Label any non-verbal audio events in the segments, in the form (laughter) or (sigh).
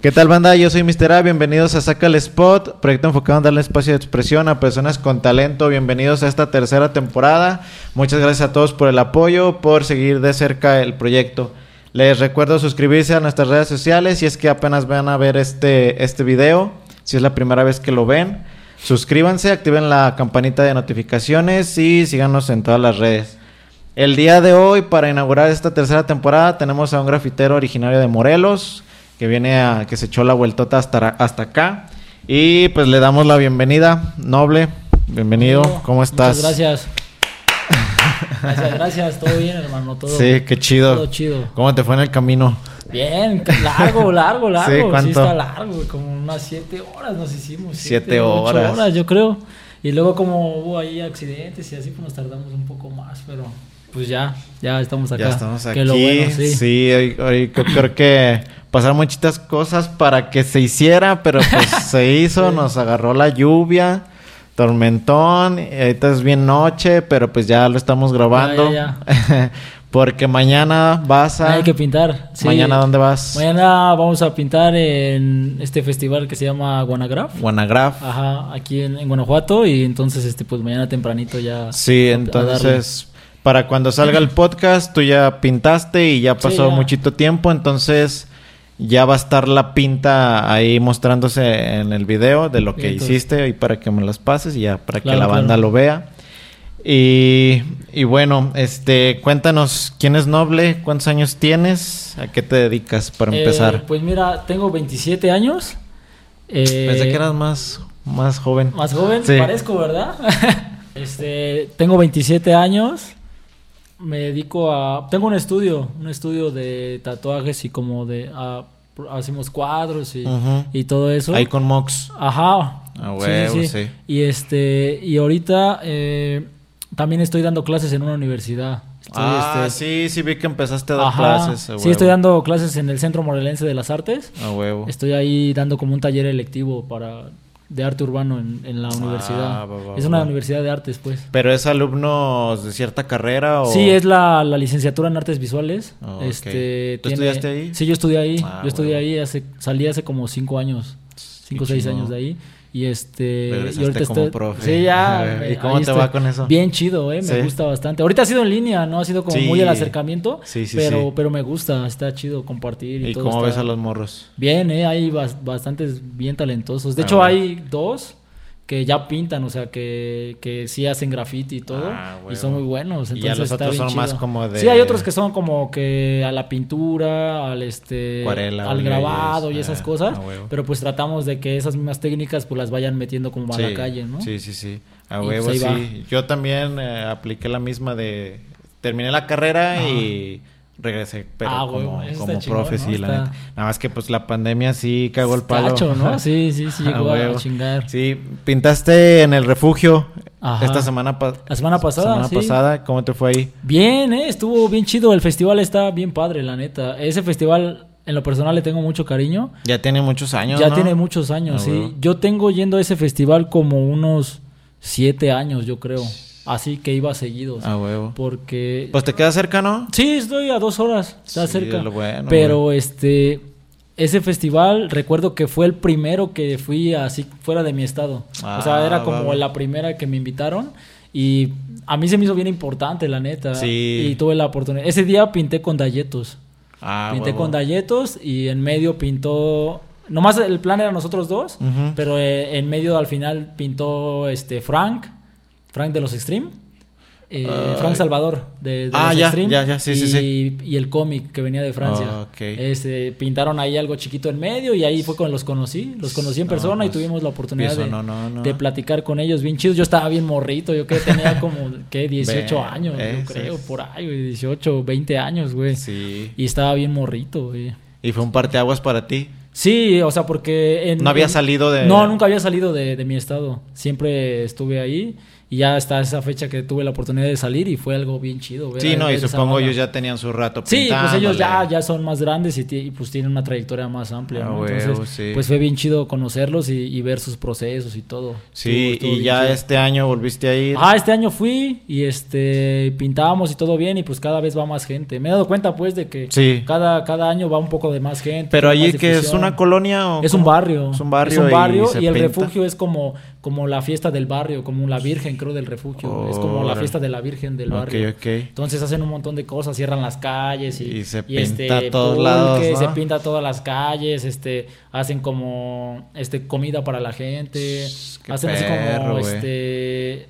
¿Qué tal banda? Yo soy Mr. A, bienvenidos a Saca el Spot, proyecto enfocado en darle espacio de expresión a personas con talento. Bienvenidos a esta tercera temporada. Muchas gracias a todos por el apoyo, por seguir de cerca el proyecto. Les recuerdo suscribirse a nuestras redes sociales si es que apenas van a ver este, este video, si es la primera vez que lo ven. Suscríbanse, activen la campanita de notificaciones y síganos en todas las redes. El día de hoy, para inaugurar esta tercera temporada, tenemos a un grafitero originario de Morelos, que viene a, que se echó la vueltota hasta, hasta acá. Y pues le damos la bienvenida, Noble. Bienvenido, ¿cómo estás? Muchas gracias. Gracias, (laughs) gracias, todo bien, hermano. Todo, sí, qué chido. Todo chido. ¿Cómo te fue en el camino? Bien, largo, largo, (laughs) largo. Sí, Sí, ¿cuánto? está largo, como unas siete horas nos hicimos. Siete ocho horas. horas, yo creo. Y luego como hubo ahí accidentes y así, pues nos tardamos un poco más, pero pues ya, ya estamos acá. Ya estamos aquí. Que lo bueno, sí. sí, hoy- hoy creo- que pasaron muchitas cosas para que se hiciera, pero pues (laughs) se hizo, Sí. nos agarró la lluvia, tormentón, y ahorita es bien noche, pero pues ya lo estamos grabando. Ya, (laughs) Porque mañana vas a... Hay que pintar. sí. ¿Mañana dónde vas? Mañana vamos a pintar en este festival que se llama Guanagraf. Guanagraf. Ajá, aquí en, en Guanajuato y entonces este pues mañana tempranito ya. Sí, entonces, para cuando salga el podcast, tú ya pintaste y ya Sí, pasó ya. muchito tiempo, entonces ya va a estar la pinta ahí mostrándose en el video de lo que Entonces- hiciste y para que me las pases y ya para que la banda claro. lo vea. Y, y bueno, este, cuéntanos quién es Noble, cuántos años tienes, a qué te dedicas para Eh, empezar. pues mira, tengo 27 años. Eh, Pensé que eras más, más joven. más joven, Sí. parezco, ¿verdad? (laughs) este, tengo 27 años. Me dedico a tengo un estudio, un estudio de tatuajes y como de ah, hacemos cuadros y, y todo eso. Ahí con Mox. Ajá. Ah, huevo, sí. Y este y ahorita eh, también estoy dando clases en una universidad. Estoy, Ah, este, sí, sí vi que empezaste a dar ajá, clases. a sí, estoy dando clases en el Centro Morelense de las Artes. A huevo. Estoy ahí dando como un taller electivo para de arte urbano en, en la Ah, universidad. es una universidad de artes, pues. ¿Pero es alumnos de cierta carrera o...? Sí, es la, la licenciatura en artes visuales. Oh, ok. este, ¿Tú estudiaste ahí? Sí, yo estudié ahí. Ah, yo estudié bueno. ahí, hace, salí hace como cinco años, cinco o seis años de ahí. Y este. Regresaste y ahorita como estoy- profe. Sí, ya. (laughs) ¿Y me- cómo te va con eso? Bien chido, eh. Me Sí. gusta bastante. Ahorita ha sido en línea, ¿no? Ha sido como Sí. muy el acercamiento. Sí, sí, pero, sí. pero me gusta, está chido compartir. Y, ¿Y todo cómo está- ves a los morros? Bien, eh, hay bas- bastantes bien talentosos. De Ah, hecho, hay dos que ya pintan, o sea, que, que sí hacen graffiti y todo. Ah, y son muy buenos. Y Entonces ya los está otros bien son más como de- Sí, hay otros que son como que a la pintura, al este Acuarela, al y grabado y, eso. esas Ah, cosas. ah, pero pues tratamos de que esas mismas técnicas pues las vayan metiendo como a la calle, ¿no? Sí, sí, sí. A Y huevo, pues sí. Yo también eh, apliqué la misma de... Terminé la carrera y regresé, pero Ah, como, como chingón, profe, ¿no? sí, la neta. Nada más que pues la pandemia sí cagó el palo. Sí, sí, sí, (laughs) Ah, llegó a chingar. Sí, pintaste en el refugio Ajá. esta semana, pa- La semana pasada, semana sí. pasada. ¿Cómo te fue ahí? Bien, eh, estuvo bien chido. El festival está bien padre, la neta. Ese festival, en lo personal, le tengo mucho cariño. Ya tiene muchos años, ya ¿no? tiene muchos años, Ah, sí. Yo tengo yendo a ese festival como unos siete años, yo creo. Así que iba seguido. A huevo. Porque. Pues te queda cerca, ¿no? sí, estoy a dos horas. Está Sí, cerca. es lo bueno, Pero este. Ese festival, recuerdo que fue el primero que fui así fuera de mi estado. o sea, Ah, era como va. la primera que me invitaron. Y a mí se me hizo bien importante, la neta. Sí. Y tuve la oportunidad. Ese día pinté con Dayetos. Ah, pinté huevo. con Dayetos y en medio pintó. Nomás el plan era nosotros dos, pero eh, en medio al final pintó este Frank, Frank de los Extreme. eh, Ay. Frank Salvador de, de Ah, los ya, Extreme. ya, ya, sí, y, sí, y el cómic que venía de Francia. Ah, ok. Este, pintaron ahí algo chiquito en medio y ahí fue cuando los conocí. Los conocí en No, persona y pues, tuvimos la oportunidad de, no, no, no. de platicar con ellos bien chidos. Yo estaba bien morrito, yo creo que tenía (laughs) como, ¿qué? 18 Ve, años, yo creo, es. por ahí, güey, 18, 20 años, güey. Sí. Y estaba bien morrito, güey. ¿Y fue un parteaguas para ti? Sí, o sea, porque... En, ¿No había en- salido de...? No, nunca había salido de, de mi estado. Siempre estuve ahí Y ya hasta esa fecha que tuve la oportunidad de salir y fue algo bien chido. ver- Sí, no, y supongo ellos ya tenían su rato Sí, pues ellos ya, ya son más grandes y, pues tienen una trayectoria más amplia. Ah, ¿no? huevo, Entonces, sí. pues fue bien chido conocerlos y, y ver sus procesos y todo. Sí, Estuvo- estuvo y ya chido. este año volviste a ir. Ah, este año fui y este pintábamos y todo bien y pues cada vez va más gente. Me he dado cuenta pues de que Sí. cada, cada año va un poco de más gente. Pero allí que es una colonia o Es un barrio. Es un barrio. Es un barrio y, el pinta. refugio es como, como la fiesta del barrio, como la Virgen, creo, del refugio. es como la fiesta de la Virgen del barrio. Entonces hacen un montón de cosas, cierran las calles y, Y se y, este, pinta a todos lados, ¿no? se pinta todas las calles, este, hacen como este comida para la gente, hacen así como este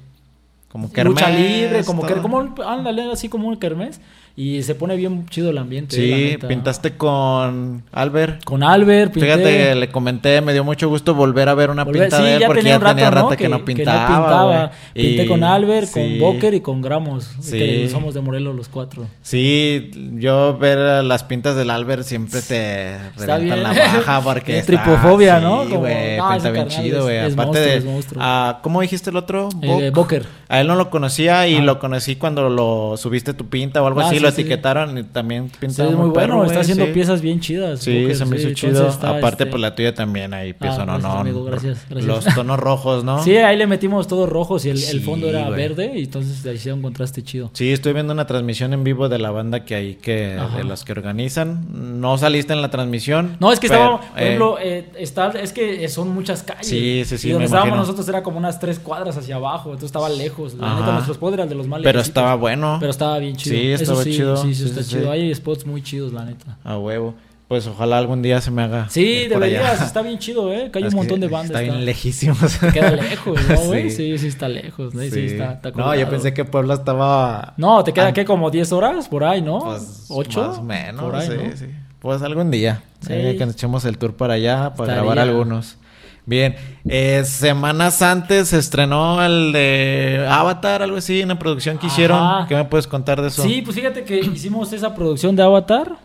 Como lucha kermés, libre, como que como ándale, así como un kermés y se pone bien chido el ambiente. Sí, pintaste con Albert. con Albert, pinté. Fíjate, le comenté, me dio mucho gusto volver a ver una Volver- pinta sí, de él ya porque tenía ya rato, tenía ¿no? rato que, Que- no que no pintaba. Pinté Y- con Albert, sí. con Boker y con Gramos, Sí. que somos de Morelos los cuatro. Sí, yo ver las pintas del Albert siempre te bien. la baja porque (laughs) Es está- tripofobia, ¿no? Como- güey, no, pinta bien chido, es- güey. es Aparte monstruo, de ah, ¿cómo dijiste el otro? Eh, Boker. A él no lo conocía y Ah. lo conocí cuando lo subiste tu pinta o algo Ah, así, sí, lo sí. etiquetaron y también Sí, pintaba es muy bueno, perro, está haciendo sí. piezas bien chidas. Sí, se me hizo sí, chido. Aparte, este, pues la tuya también ahí, pieza, no, gracias, no. amigo, gracias, gracias. Los tonos rojos, ¿no? Sí, ahí le metimos todos rojos y el, el Sí, fondo era güey. verde y entonces le hicieron un contraste chido. Sí, estoy viendo una transmisión en vivo de la banda que hay que Ajá. de los que organizan. No saliste en la transmisión. No, es que pero, estábamos, por eh, ejemplo, eh, está, es que son muchas calles. Sí, sí, sí, Y donde estábamos imagino. nosotros era como unas tres cuadras hacia abajo, entonces estaba lejos. La neta, nuestros eran de los más pero estaba bueno. Pero estaba bien chido. Sí, estaba sí, chido. Sí, sí, Sí, está sí, chido. sí. Hay spots muy chidos, la neta. A huevo. Pues ojalá algún día se me haga. Sí, allá. deberías, está bien chido, ¿eh? Que hay Es un montón de bandas. Está bien lejísimos. Te (laughs) queda lejos, ¿no, (laughs) güey? Sí. Sí. sí, está lejos, ¿no? Sí, Sí. está, está no, colgado. yo pensé que Puebla estaba. No, te queda, An- ¿qué? Como 10 horas por ahí, ¿no? Pues, ¿8? Más o menos. Por ahí, sí, ¿no? sí. Pues algún día. Sí. eh, que nos echemos el tour para allá para Estaría. grabar algunos. Bien, eh, semanas antes se estrenó el de Avatar, algo así, una producción que hicieron. ¿Qué me puedes contar de eso? Sí, pues fíjate que hicimos esa producción de Avatar.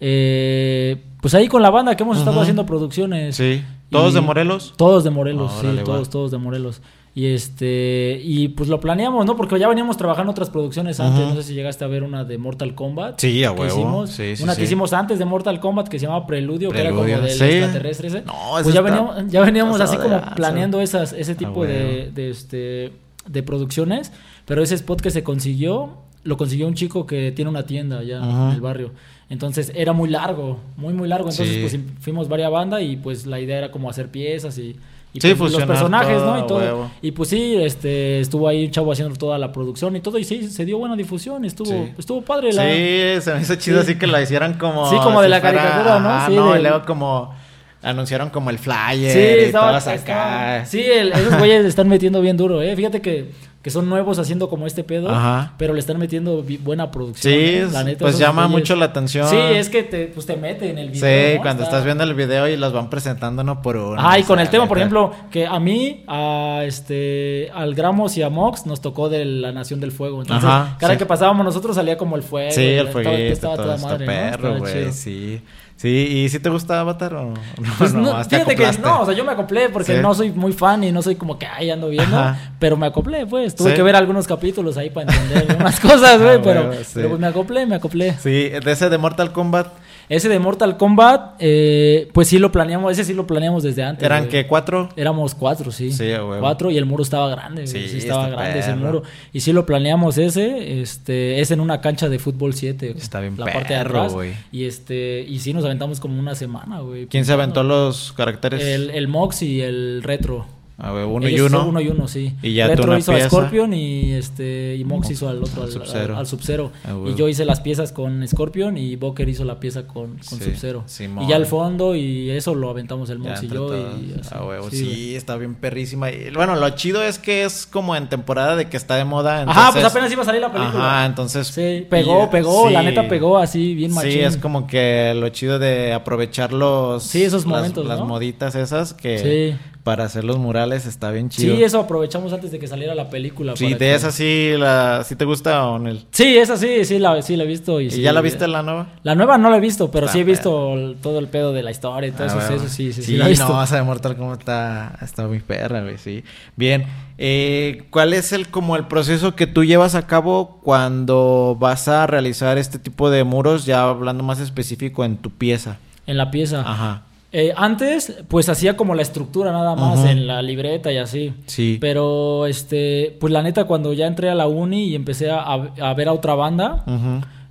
eh, pues ahí con la banda que hemos estado haciendo producciones. Sí. ¿Todos de Morelos? Todos de Morelos, sí, va. todos, todos de Morelos. Y este, y pues lo planeamos, ¿no? Porque ya veníamos trabajando otras producciones antes. No sé si llegaste a ver una de Mortal Kombat. Sí, a que huevo. hicimos. Sí, sí, una sí. que hicimos antes de Mortal Kombat que se llamaba Preludio, que era como del extraterrestre ese. No, pues ya veníamos, ya veníamos así como planeando esas, ese tipo de, de, este, de producciones. Pero ese spot que se consiguió, lo consiguió un chico que tiene una tienda allá en el barrio. Entonces era muy largo, muy, muy largo. Entonces, pues fuimos varias bandas y pues la idea era como hacer piezas y, y, Sí, pues, los personajes, todo, ¿no? Y todo. huevo. Y pues sí, este, estuvo ahí un chavo haciendo toda la producción y todo. Y sí, se dio buena difusión. Estuvo, Sí. estuvo padre la. Sí, se me hizo chido Sí. así que la hicieran como. Sí, como de si la caricatura, ¿no? Sí, no, de- y luego como anunciaron como el flyer Sí, y estaba, todas acá. estaba- sí el- esos güeyes están metiendo bien duro, ¿eh? Fíjate que, que son nuevos haciendo como este pedo, Ajá. pero le están metiendo buena producción. Sí, ¿eh? es- La neta, pues llama mucho la atención. Sí, es que te, pues te mete en el video. Sí, ¿no? cuando Está- estás viendo el video y los van presentando uno por uno. Ah, y con sea, el tema, por ejemplo, que a mí, a este, al Gramos y a Mox nos tocó de la Nación del Fuego. Entonces, Ajá, cada sí. que pasábamos nosotros salía como el fuego. Sí, el estaba- fueguito, estaba todo toda está madre, Estaba güey, sí. Sí, ¿y si te gusta Avatar o no? Pues no, te fíjate que no, o sea, yo me acoplé porque Sí. no soy muy fan y no soy como que ahí ando viendo, Ajá. pero me acoplé, pues. Tuve Sí. que ver algunos capítulos ahí para entender unas (laughs) cosas, (laughs) güey, Ah, pero, sí. pero pues me acoplé, me acoplé. Sí, de ese de Mortal Kombat, Ese de Mortal Kombat, eh, pues sí lo planeamos, ese sí lo planeamos desde antes. ¿eran güey. que ¿Cuatro? Éramos cuatro, sí. Sí, huevo. Cuatro y el muro estaba grande. güey. Sí, Sí, estaba grande ese muro. Y sí lo planeamos ese. Este, es en una cancha de fútbol 7. güey. Está bien La parte de perro, atrás. güey. Y este, y sí nos aventamos como una semana, güey. ¿Quién se aventó los caracteres? El, el Mox y el Retro. A ver, uno y Ellos uno. son uno y uno, sí. Y ya tú Retro una hizo a pieza. Scorpion y este y Mox hizo al otro, al Sub-Zero. al, al Sub-Zero. Ah, y yo hice las piezas con Scorpion y Boker hizo la pieza con, con Sí, Sub-Zero. Simón. y ya al fondo y eso lo aventamos el Ya Mox y yo. todos. Y así. A huevo, Sí, está bien perrísima. Y, bueno, lo chido es que es como en temporada de que está de moda. Ajá, entonces- pues apenas iba a salir la película. Ajá, entonces. Sí, pegó, y- pegó, la neta pegó así, bien machín. Sí, es como que lo chido de aprovechar los. Sí, esos las- momentos, Las, ¿no? moditas esas que. Sí. Para hacer los murales está bien chido. Sí, eso aprovechamos antes de que saliera la película. Sí, para de que- esa sí, la, ¿sí te gusta o no? Sí, esa sí, sí la, sí la he visto. ¿Y, ¿Y sí, ya la viste la nueva? La nueva no la he visto, pero Está sí he visto el- todo el pedo de la historia y todo Ah, eso sí, sí, sí, Sí, la he visto. no, esa de Mortal Kombat está, está muy perra, güey, sí. Bien, eh, ¿cuál es el como el proceso que tú llevas a cabo cuando vas a realizar este tipo de muros, ya hablando más específico en tu pieza? En la pieza. Ajá. Eh, antes, pues hacía como la estructura nada más en la libreta y así. Sí. Pero, este, pues la neta, cuando ya entré a la uni y empecé a, a ver a otra banda,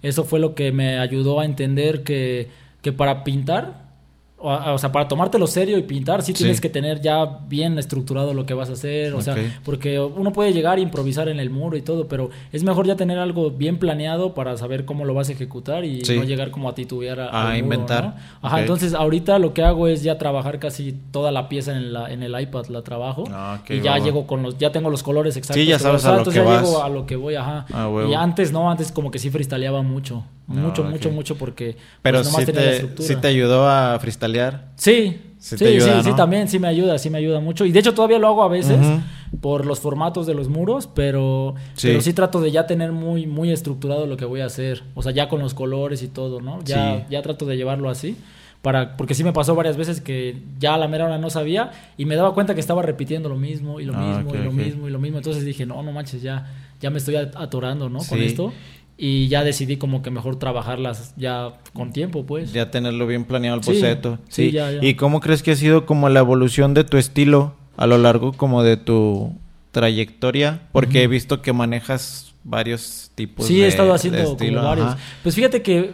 eso fue lo que me ayudó a entender que, que para pintar o, o sea, para tomártelo serio y pintar, sí tienes que tener ya bien estructurado lo que vas a hacer. O sea, porque uno puede llegar a improvisar en el muro y todo, pero es mejor ya tener algo bien planeado para saber cómo lo vas a ejecutar y Sí. no llegar como a titubear a, A muro, inventar. ¿no? Ajá, entonces ahorita lo que hago es ya trabajar casi toda la pieza en, la, en el iPad, la trabajo. Ah, ok, y ya llego con los, ya tengo los colores exactos. Sí, ya sabes a lo entonces que ya vas. llego a lo que voy, ajá. Ah, y antes no, antes como que sí freestyleaba mucho. Mucho, mucho, mucho porque Pero pues, sí te, sí te ayudó a freestylear. Sí, Sí sí, ayuda, sí, también sí me ayuda, sí me ayuda mucho. Y de hecho todavía lo hago a veces por los formatos de los muros, pero Sí. pero sí trato de ya tener muy muy estructurado lo que voy a hacer, o sea, ya con los colores y todo, ¿no? Ya ya trato de llevarlo así. Para, porque sí me pasó varias veces que ya a la mera hora no sabía y me daba cuenta que estaba repitiendo lo mismo y lo Ah, mismo y lo mismo y lo mismo. Entonces dije, no, no manches, ya, ya me estoy at- atorando, ¿no? Con esto. Y ya decidí como que mejor trabajarlas ya con tiempo, pues. Ya tenerlo bien planeado el Sí, boceto. sí, ya, ya. ¿Y cómo crees que ha sido como la evolución de tu estilo a lo largo como de tu trayectoria? Porque he visto que manejas varios tipos sí, de he estado haciendo estilo, como varios. Pues fíjate que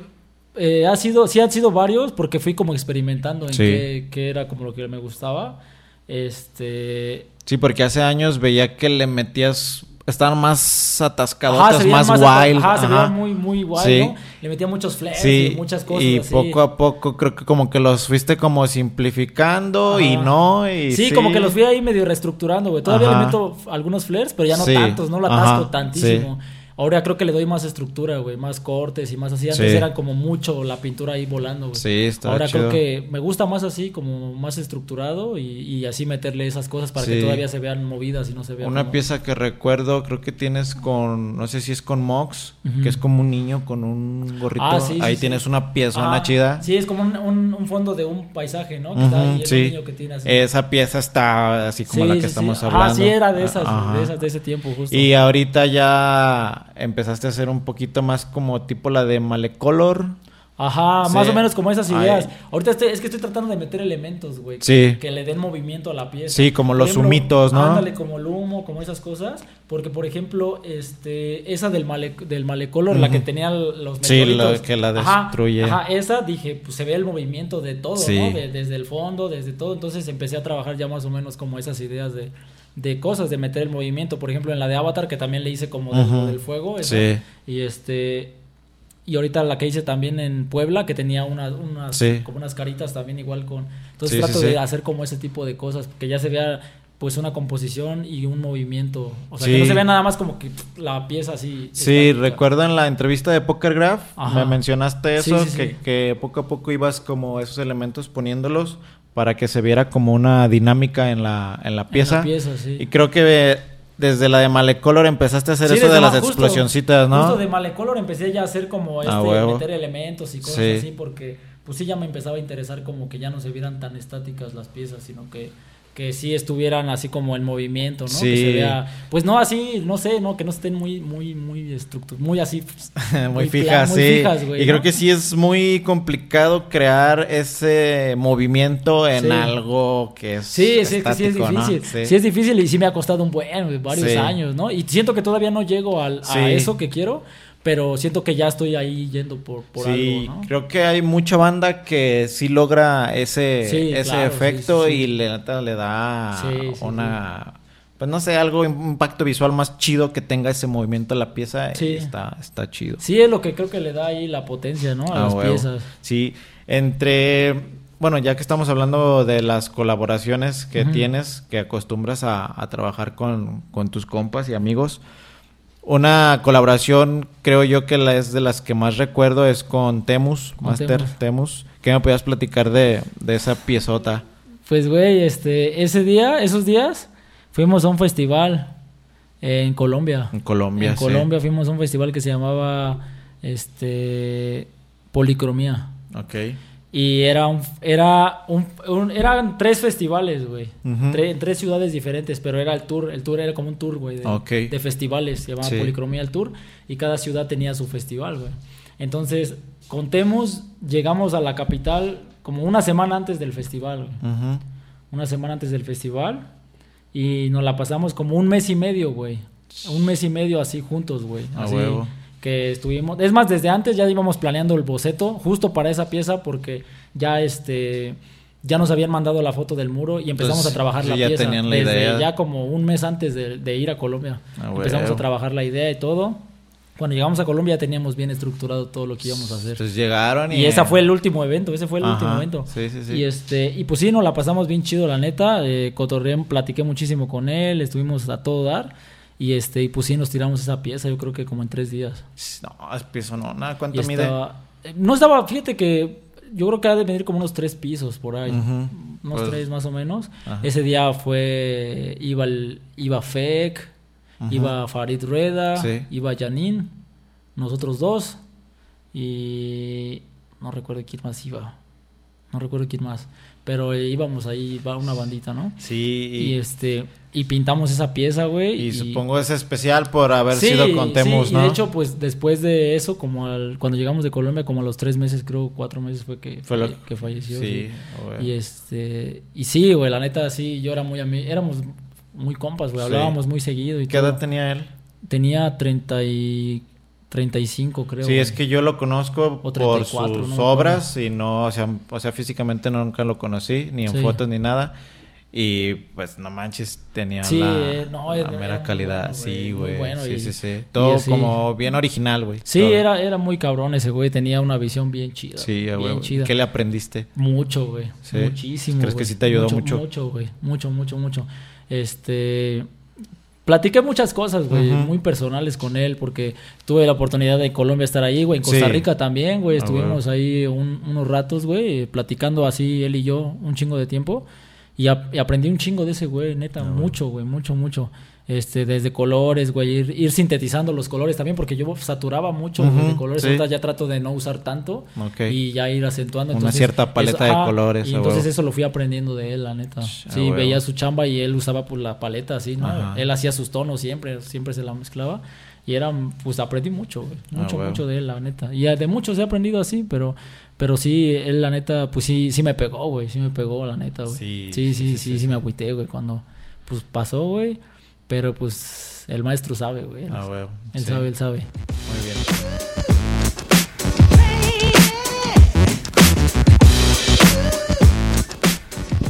eh, ha sido, sí han sido varios porque fui como experimentando en Sí. qué, qué era como lo que me gustaba. Este. Sí, porque hace años veía que le metías... Estaban más Ajá, atascadotas, veían más, ata- wild. Ajá, se ajá. veían muy, muy wild, Sí. ¿no? Le metía muchos flares Sí, y muchas cosas y así. poco a poco creo que como que los fuiste como simplificando y Ajá. no y Sí, como que los fui ahí medio reestructurando, güey. Todavía Ajá. le meto algunos flares, pero ya no tantos, no lo Ajá, atasco tantísimo. Ahora creo que le doy más estructura, güey, más cortes y más así. Antes Sí. era como mucho la pintura ahí volando, güey. Sí, está Ahora chido. creo que me gusta más así, como más estructurado y, y así meterle esas cosas para Sí. que todavía se vean movidas y no se vean Una como- pieza que recuerdo, creo que tienes con, no sé si es con Mox, que es como un niño con un gorrito. Ah, sí, Ahí tienes una pieza, Ah, chida. Sí, es como un, un- un fondo de un paisaje, ¿no? Que está ahí, un niño que tiene así. Esa pieza está así como la que estamos Ajá, hablando. sí, era de esas, Ajá. de esas de ese tiempo, justo. Y ahorita ya empezaste a hacer un poquito más como tipo la de Malecolor. Ajá, Sí. más o menos como esas Ay. ideas. Ahorita estoy- es que estoy tratando de meter elementos, güey. Sí. Que le den movimiento a la pieza. Sí, como los ejemplo, humitos, ¿no? Ándale, como el humo, como esas cosas. Porque, por ejemplo, este, esa del, male, del malecolor, la que tenía los Sí, la meteoritos. que la Ajá, destruye. Ajá, esa dije, pues se ve el movimiento de todo, Sí. ¿no? De- desde el fondo, desde todo. Entonces empecé a trabajar ya más o menos como esas ideas de, de cosas, de meter el movimiento. Por ejemplo, en la de Avatar, que también le hice como del, fuego. esa. Sí. Y este. Y ahorita la que hice también en Puebla, que tenía unas, unas Sí. como unas caritas también igual con. Entonces Sí, trato sí, de hacer como ese tipo de cosas, que ya se vea pues una composición y un movimiento. O sea, que no se vea nada más como que la pieza así. Sí, recuerdo en la entrevista de Poker Graph, Ajá. me mencionaste eso, que, que poco a poco ibas como esos elementos poniéndolos para que se viera como una dinámica en la, en la En pieza. la pieza, sí. Y creo que desde la de Malecolor empezaste a hacer Sí, eso de las justo- explosioncitas, ¿no? Justo de Malecolor empecé ya a hacer como este, Ah, meter elementos y cosas Sí. así, porque pues sí ya me empezaba a interesar como que ya no se vieran tan estáticas las piezas, sino que, que sí estuvieran así como en movimiento, ¿no? Sí. Que se vea, pues no así, no sé, ¿no? Que no estén muy, muy, muy estructuradas, muy así. (laughs) muy muy fijas, plan- muy sí. fijas, güey, y creo que sí es muy complicado crear ese movimiento en Sí. algo que es Sí, sí, es que sí es estático, ¿no? difícil. Sí. Sí. es difícil y sí me ha costado un buen, varios Sí. años, ¿no? Y siento que todavía no llego al, a Sí. eso que quiero, pero siento que ya estoy ahí yendo por, por sí, algo, ¿no? creo que hay mucha banda que sí logra ese, Sí, ese claro, efecto sí, y le, le da una, pues no sé, algo, un impacto visual más chido que tenga ese movimiento a la pieza. y está, está chido. Sí, es lo que creo que le da ahí la potencia, ¿no? A Ah, las huevo. piezas. Sí, entre, bueno, ya que estamos hablando de las colaboraciones que tienes, que acostumbras a, a trabajar con, con tus compas y amigos, una colaboración creo yo que la es de las que más recuerdo es con Temus, Con Master Temus. Temus. ¿Qué me podías platicar de, de esa piezota? Pues, güey, este, ese día, esos días, fuimos a un festival en Colombia. En Colombia, En sí. Colombia fuimos a un festival que se llamaba, este, Policromía. Ok. Y era un, era un, un- eran tres festivales, güey. Tre- en tres ciudades diferentes, pero era el tour, el tour era como un tour, güey, de, de festivales, se llamaba Sí. Policromía el tour, y cada ciudad tenía su festival, güey. Entonces, contemos, llegamos a la capital como una semana antes del festival, güey. Ujú. Una semana antes del festival, y nos la pasamos como un mes y medio, güey. Un mes y medio así juntos, güey. A Así, huevo. Que estuvimos. Es más, desde antes ya íbamos planeando el boceto, justo para esa pieza, porque ya este. Ya nos habían mandado la foto del muro y empezamos Entonces, a trabajar la ya pieza. tenían la desde idea. ya como un mes antes de, de ir a Colombia. Ah, empezamos a trabajar la idea y todo. Cuando llegamos a Colombia ya teníamos bien estructurado todo lo que íbamos a hacer. Entonces llegaron y... Y ese fue el último evento, ese fue el Ajá, último evento. sí, sí, sí. Y este, y pues sí, nos la pasamos bien chido, la neta. Eh, cotorreé, platiqué muchísimo con él, estuvimos a todo dar. Y este, y pues sí, nos tiramos esa pieza, yo creo que como en tres días. No, es piso, no, nada, Y ¿cuánto mide? estaba, eh, no estaba, fíjate que yo creo que ha de venir como unos tres pisos por ahí. Unos Pues- tres más o menos. Ese día fue, iba, el- iba Fek, iba Farid Rueda, Sí. iba Janine, nosotros dos. Y no recuerdo quién más iba. No recuerdo quién más. Pero íbamos ahí, va una bandita, ¿no? Sí, Y, y, este, y pintamos esa pieza, güey. y supongo es especial por haber Sí, sido contemos, sí, ¿no? Y de hecho, pues después de eso, como al- cuando llegamos de Colombia, como a los tres meses, creo, cuatro meses fue que, Fue lo- que falleció. Sí, güey. Y este, y sí, güey, la neta, sí, yo era muy ami- éramos muy compas, güey, Sí. hablábamos muy seguido y ¿Qué todo. edad tenía él? Tenía 30 y 35, creo. Sí, es que yo lo conozco por 34, sus no obras y no, o sea, o sea, físicamente nunca lo conocí, ni en Sí. fotos ni nada. Y pues no manches, tenía Sí, la, eh, no, la era- mera calidad. bueno, sí, güey. bueno sí, y- sí, sí. Todo así- como bien original, güey. Sí, todo. era, era muy cabrón ese güey, tenía una visión bien chida. Sí, güey. ¿Qué le aprendiste? Mucho, güey. Sí. Muchísimo. ¿Crees que sí te ayudó mucho? Mucho, güey. Mucho, mucho, mucho. Este. Platiqué muchas cosas, güey, muy personales con él, porque tuve la oportunidad de Colombia estar ahí, güey, en Costa Sí. Rica también, güey, Ah, estuvimos ahí un- unos ratos, güey, platicando así él y yo un chingo de tiempo, y, ap- y aprendí un chingo de ese güey, neta, Ah, mucho, güey, mucho, mucho. Este, desde colores, güey, ir, ir sintetizando los colores también, porque yo saturaba mucho güey, Ujú, de colores, sí. ahorita ya trato de no usar tanto, Ok. y ya ir acentuando. Una entonces, cierta paleta de colores, Y entonces huevo. eso lo fui aprendiendo de él, la neta. Sh, Sí, huevo. veía su chamba y él usaba pues la paleta así, ¿no? Ajá. Él hacía sus tonos siempre, siempre se la mezclaba. Y era, pues aprendí mucho, güey. Ah, Mucho, huevo. mucho de él, la neta. Y de muchos he aprendido así, pero, pero sí, él, la neta, pues sí, sí me pegó, güey. Sí me pegó, la neta, güey. Sí, Sí, sí, sí, sí, sí, sí, sí. me agüité, güey, cuando pues pasó, güey. Pero pues el maestro sabe, güey. Ah, güey. Él Sí. sabe, él sabe. Muy bien.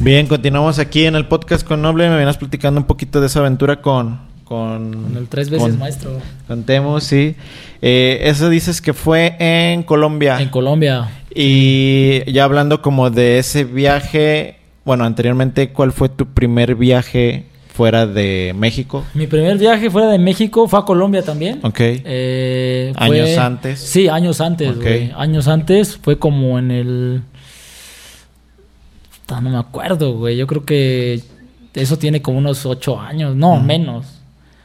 Bien, continuamos aquí en el podcast con Noble. Me vienes platicando un poquito de esa aventura con... Con, Con el tres veces con- maestro. Con Temu, sí. Eh, eso dices que fue en Colombia. En Colombia. Y ya hablando como de ese viaje, bueno, anteriormente, ¿cuál fue tu primer viaje fuera de México? Mi primer viaje fuera de México fue a Colombia también. Ok. Eh, fue- Años antes. Sí, años antes, Ok. güey. Años antes fue como en el... No me acuerdo, güey. Yo creo que eso tiene como unos ocho años. No, menos.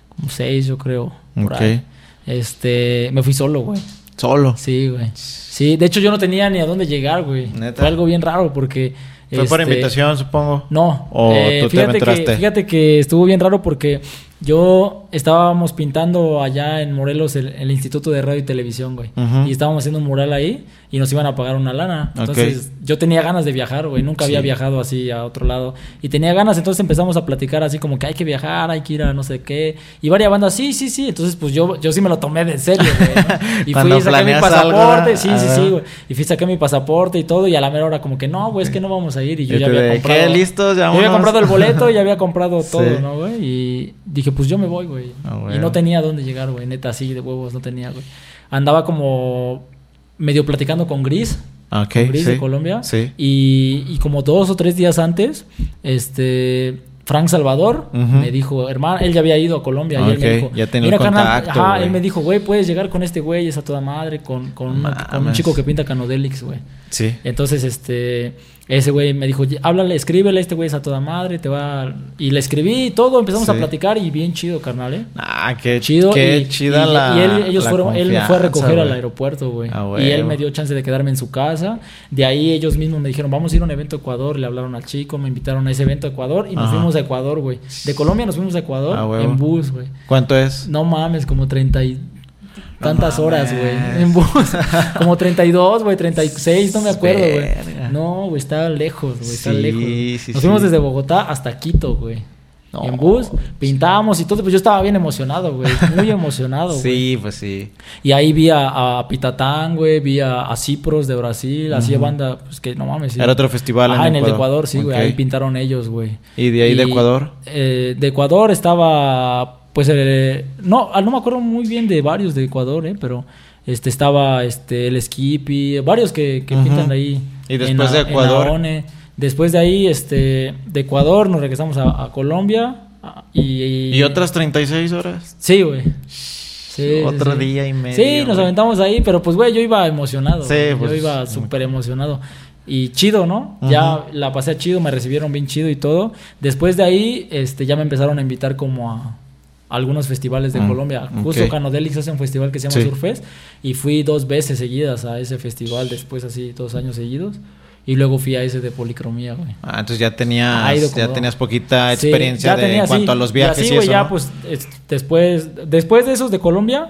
Como seis, yo creo. por Ok. ahí. Este, me fui solo, güey. Solo. Sí, güey. Sí, de hecho yo no tenía ni a dónde llegar, güey. ¿Neta? Fue algo bien raro porque... Fue por este, invitación, supongo. no, ¿O eh, tú te que, fíjate que estuvo bien raro porque yo estábamos pintando allá en Morelos el, el Instituto de Radio y Televisión, güey. Y estábamos haciendo un mural ahí y nos iban a pagar una lana. Entonces yo tenía ganas de viajar, güey. Nunca había viajado así a otro lado. Y tenía ganas, entonces empezamos a platicar así como que hay que viajar, hay que ir a no sé qué. Y varias bandas, sí, sí, sí. Entonces pues yo, yo sí me lo tomé de serio, güey. ¿no? (laughs) Y fui saqué mi algo, pasaporte. sí, sí, sí, güey. Y fui, saqué mi pasaporte y todo. Y a la mera hora como que no, güey, es que no vamos a ir. Y yo ya había comprado. ¿qué? ¿Listos? Ya Yo había comprado el boleto y había (laughs) comprado todo, Sí. ¿no, güey? Y dije, pues yo me voy, güey. Ah, Y no tenía dónde llegar, güey. Neta, así de huevos no tenía, güey. Andaba como medio platicando con Gris, Ok, con Gris sí. de Colombia. Sí. Y, y como dos o tres días antes, este... Frank Salvador me dijo, hermano, él ya había ido a Colombia y él me dijo, ya tenía "Mira, carnal", contacto, ajá, él me dijo, güey, puedes llegar con este güey, es a toda madre, con, con, una- con un chico que pinta Canodelix, güey. Sí. Entonces, este, ese güey me dijo, háblale, escríbele, este güey es a toda madre, te va... a-". Y le escribí y todo, empezamos a platicar y bien chido, carnal, ¿eh? Ah, qué Chido. Qué y, chida y- la. y él, ellos la fueron, él me fue a recoger al aeropuerto, güey. Ah, y él me dio chance de quedarme en su casa. De ahí ellos mismos me dijeron, vamos a ir a un evento a Ecuador. Le hablaron al chico, me invitaron a ese evento a Ecuador y nos Ajá. fuimos a Ecuador, güey. De Colombia nos fuimos a Ecuador Ah, en bus, güey. ¿Cuánto es? No mames, como 30 y tantas horas, güey. En bus. (laughs) como 32, güey, 36, no me acuerdo, güey. No, güey, está lejos, güey, está Sí, lejos. sí, Nos sí. fuimos desde Bogotá hasta Quito, güey. No. en bus, pintábamos y todo, pues yo estaba bien emocionado, güey, muy emocionado, (laughs) güey. Sí, pues sí. Y ahí vi a, a Pitatán, güey, vi a, a Cipros de Brasil, así de banda, pues que no mames. sí. Era otro festival Ajá, en en el de Ecuador. Sí, güey, ahí pintaron ellos, güey. ¿Y de ahí de Ecuador? eh, de Ecuador estaba, pues, eh, no, ah, no me acuerdo muy bien de varios de Ecuador, eh, pero este estaba este el Skippy, varios que, que Ujú. pintan ahí. Y en después de Ecuador. Después de ahí, este, de Ecuador nos regresamos a, a Colombia ah, y, ¿Y otras 36 horas? Sí, güey. Sí, Otro sí. día y medio. Sí, nos aventamos ahí, pero pues, güey, yo iba emocionado. Sí, pues, yo iba súper emocionado. Y chido, ¿no? Ya la pasé chido, me recibieron bien chido y todo. Después de ahí, este, ya me empezaron a invitar como a algunos festivales de Mm, Colombia. ok. Justo Canodelix hace un festival que se llama Sí. Surfest. Y fui dos veces seguidas a ese festival, después así, dos años seguidos. Y luego fui a ese de policromía, güey. Ah, entonces ya tenías, como ya tenías poquita Sí, experiencia de, tenía, en cuanto sí. a los Y viajes y, así, güey, eso, ya, ¿no? pues, es- después, después de esos de Colombia,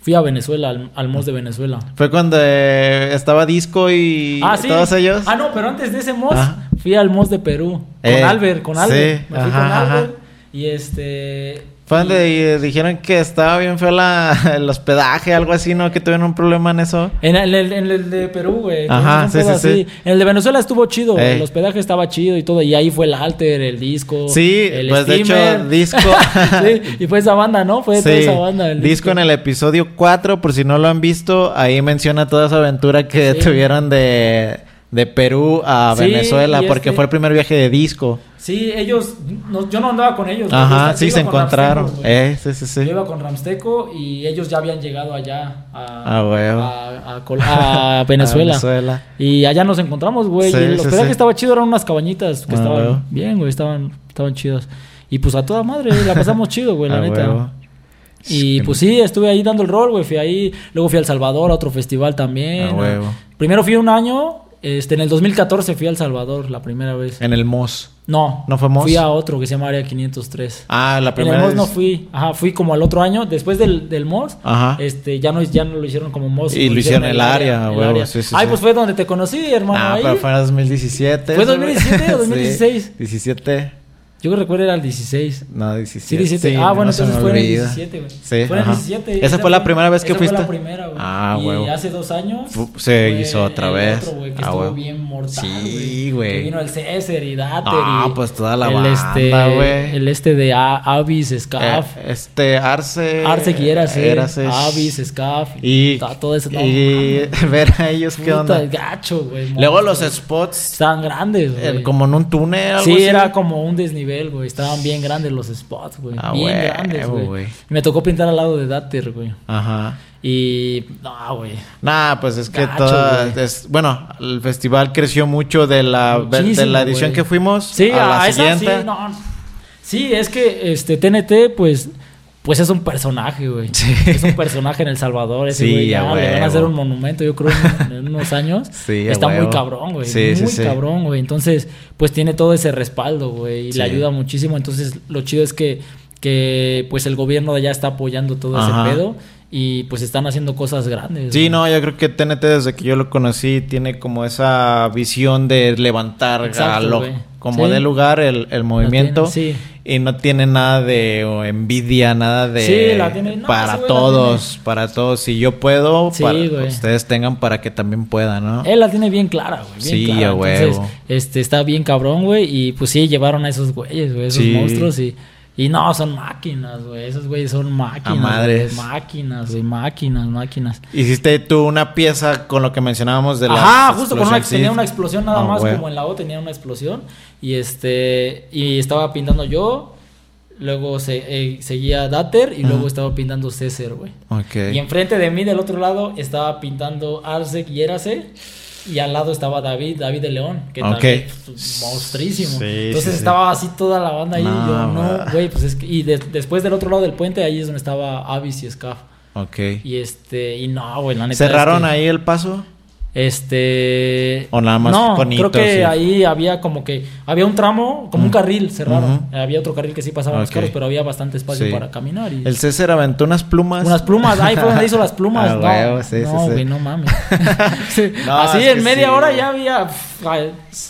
fui a Venezuela, al, al MOS de Venezuela. Fue cuando eh, estaba Disco y ah, sí. todos ellos. Ah, no, pero antes de ese MOS, Ajá. fui al MOS de Perú. Con Eh, Albert, con sí, Albert. Me fui ajá, con ajá. Albert. Y este. Fue y- donde dijeron que estaba bien feo la, (laughs) el hospedaje, algo así, ¿no? Que tuvieron un problema en eso. En el, en el de Perú, güey. Ajá, sí, sí, así. sí. En el de Venezuela estuvo chido. Ey. El hospedaje estaba chido y todo. Y ahí fue el Alter, el disco. Sí, el pues de hecho. Disco. (laughs) sí, y fue esa banda, ¿no? Fue toda esa banda. el disco en el episodio 4, por si no lo han visto, ahí menciona toda esa aventura que Sí. tuvieron de, de Perú a Sí, Venezuela, porque este- fue el primer viaje de disco. Sí, ellos. no- yo no andaba con ellos. Ajá, Yo sí, se con encontraron. Ramsteco. Eh, sí, sí, sí. Yo iba con Ramsteco y ellos ya habían llegado allá a, Ah, huevo. a, a Col- a (laughs) Venezuela. Y allá nos encontramos, güey. Sí, y el sí, sí. estaba chido, eran unas cabañitas que Ah, estaban bien, güey, estaban, estaban chidas. Y pues a toda madre, la pasamos chido, güey, la Ah, neta. Y pues sí, estuve ahí dando el rol, güey. Fui ahí, luego fui a El Salvador a otro festival también. Ah, huevo. Primero fui un año, este, en el 2014 fui a El Salvador la primera vez. En el MOS. No, ¿No fue Mos? Fui a otro que se llama Área 503. Ah, la En primera el MOS no fui, ajá, fui como al otro año, después del, del MOS, Ajá. este, ya no, ya no lo hicieron como MOS. Y lo hicieron el área, el área. sí, sí, Ay, sí. pues fue donde te conocí, hermano. Ah, ahí. pero fue en 2017. ¿Fue eso, güey. 2017 o (laughs) Sí, 2016? 17. Yo que recuerdo era el 16. No, 17. Sí, 17. Sí, ah, bueno, entonces fue en el olvida. 17, güey. Sí, Fue en el ajá. 17. ¿Esa fue la primera vez que esa fuiste? Fue la primera, güey. Ah, y huevo. hace dos años. Se hizo otra el vez. Otro, güey, que Ah, estuvo bien mortal, Sí, güey. vino el César y Dater. Ah, y pues toda la el banda, este, güey. El este de A- Avis, Scaf. Eh, este, Arce. Arce que era Erases. Avis, Scaf. Y, todo no, y (laughs) ver a ellos qué onda. gacho, güey. Luego los spots, Estaban grandes, eh, güey. como en un túnel, algo Sí, era como un desnivel, güey. Estaban bien grandes los spots, güey. Ah, bien grandes, güey. me tocó pintar al lado de Dater, güey. Ajá. Y. No, güey. Nah, pues es que toda. es- bueno, el festival creció mucho de la, de la edición que fuimos Sí, a la a esa siguiente. sí, no. Sí, es que este TNT, pues. Pues es un personaje, güey. Sí. Es un personaje en El Salvador. Ese Sí, güey ya le van a hacer un monumento, yo creo, en, en unos años. (laughs) Sí, Está muy cabrón, güey. Sí, muy sí. cabrón, güey. Entonces, pues tiene todo ese respaldo, güey. Y le ayuda muchísimo. Entonces, lo chido es que, que pues el gobierno de allá está apoyando todo Ajá. ese pedo. Y pues están haciendo cosas grandes. Sí, no, yo creo que TNT desde que yo lo conocí tiene como esa visión de levantar Exacto, a lo, güey. como Sí. de lugar el, el movimiento tiene, sí. y no tiene nada de envidia, nada de Sí, la tiene- no, para la todos, para todos. Si yo puedo, para ustedes tengan para que también puedan, ¿no? Él la tiene bien clara, güey. Sí, clara. Entonces, este, está bien cabrón, güey. Y pues sí, llevaron a esos güeyes, güey, esos monstruos. Y, y no, son máquinas, güey. Esos güeyes son máquinas. A madres. güey, Máquinas, güey. Máquinas, máquinas. Hiciste tú una pieza con lo que mencionábamos de la Ajá, justo con una, explosión, tenía sí. una explosión nada Ah, más, güey. como en la O tenía una explosión. Y este, y estaba pintando yo. Luego se, eh, seguía Dater y luego estaba pintando César, güey. Ok. Y enfrente de mí, del otro lado, estaba pintando Arsec y Érase. Y al lado estaba David, David de León, que Ok. también. Sí, Entonces sí, sí. estaba así toda la banda ahí. y yo, no, güey, pues es que. Y de- después del otro lado del puente, ahí es donde estaba Avis y Scaf. Ok. Y este, y no, güey, la neta. ¿Cerraron es que- ahí el paso? Este. O nada más No, creo que sí. ahí había como que. Había un tramo, como un carril cerrado. Había otro carril que sí pasaban los Ok. carros, pero había bastante espacio Sí. para caminar. Y... El César aventó unas plumas. Unas plumas, ahí fue donde hizo las plumas. (laughs) Ah, no, huevo, sí, no, güey, no mames. (laughs) No, Así en media hora ya había. pff.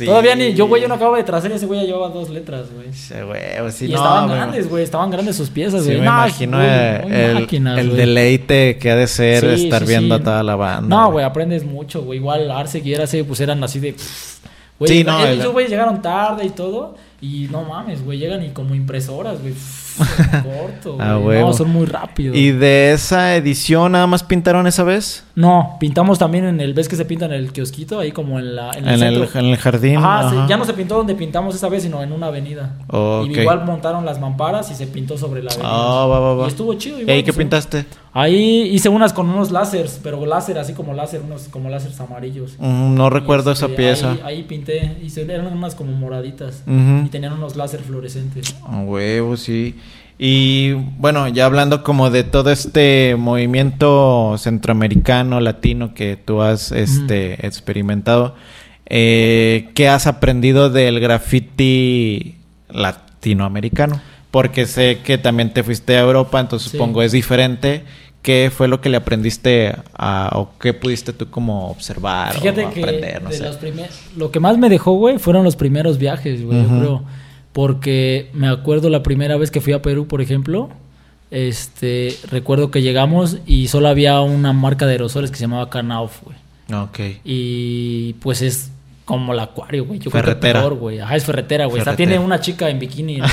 Todavía ni. Yo, güey, yo no acabo de trazar ese güey ya llevaba dos letras, güey. Güey, sí, y estaban grandes, güey. Estaban grandes sus piezas, güey. me imagino el, deleite que ha de ser estar viendo a toda la banda. No, güey, aprendes mucho, güey. Igual Arce y Arce, pues eran así de. pff, Güey, Sí, no, ellos, el- güey, llegaron tarde y todo. Y no mames, güey, llegan y como impresoras, güey. pff, corto, (laughs) Ah, güey. No, son muy rápidos. ¿Y de esa edición nada más pintaron esa vez? No, pintamos también en el. ¿Ves que se pinta en el kiosquito? Ahí como en la. En el, En el, en el jardín. Ajá, sí, ajá. ya no se pintó donde pintamos esa vez, sino en una avenida. Ok. Y igual montaron las mamparas y se pintó sobre la avenida. Ah, va, va, va. Y estuvo chido. ¿Y Igual, ahí qué pintaste? Ahí hice unas con unos láseres, pero láser así como láser, unos como láseres amarillos. Mm, no recuerdo Y, este, esa pieza. Ahí, ahí pinté, hice, eran unas como moraditas. Y tenían unos láser fluorescentes. A huevo, sí. Y bueno, ya hablando como de todo este movimiento centroamericano, latino que tú has este, experimentado, eh, ¿qué has aprendido del graffiti latinoamericano? Porque sé que también te fuiste a Europa, entonces Sí. supongo es diferente. ¿Qué fue lo que le aprendiste a, o qué pudiste tú como observar Fíjate o que aprender? No de sé. los primer- lo que más me dejó, güey, fueron los primeros viajes, güey, yo creo. Porque me acuerdo la primera vez que fui a Perú, por ejemplo, este, recuerdo que llegamos y solo había una marca de aerosoles que se llamaba Knauf, güey. Ok. Y pues es como el acuario, güey. Yo Ferretera. creo que peor, güey. Ajá, es ferretera, güey. Ferretera. tiene una chica en bikini en la,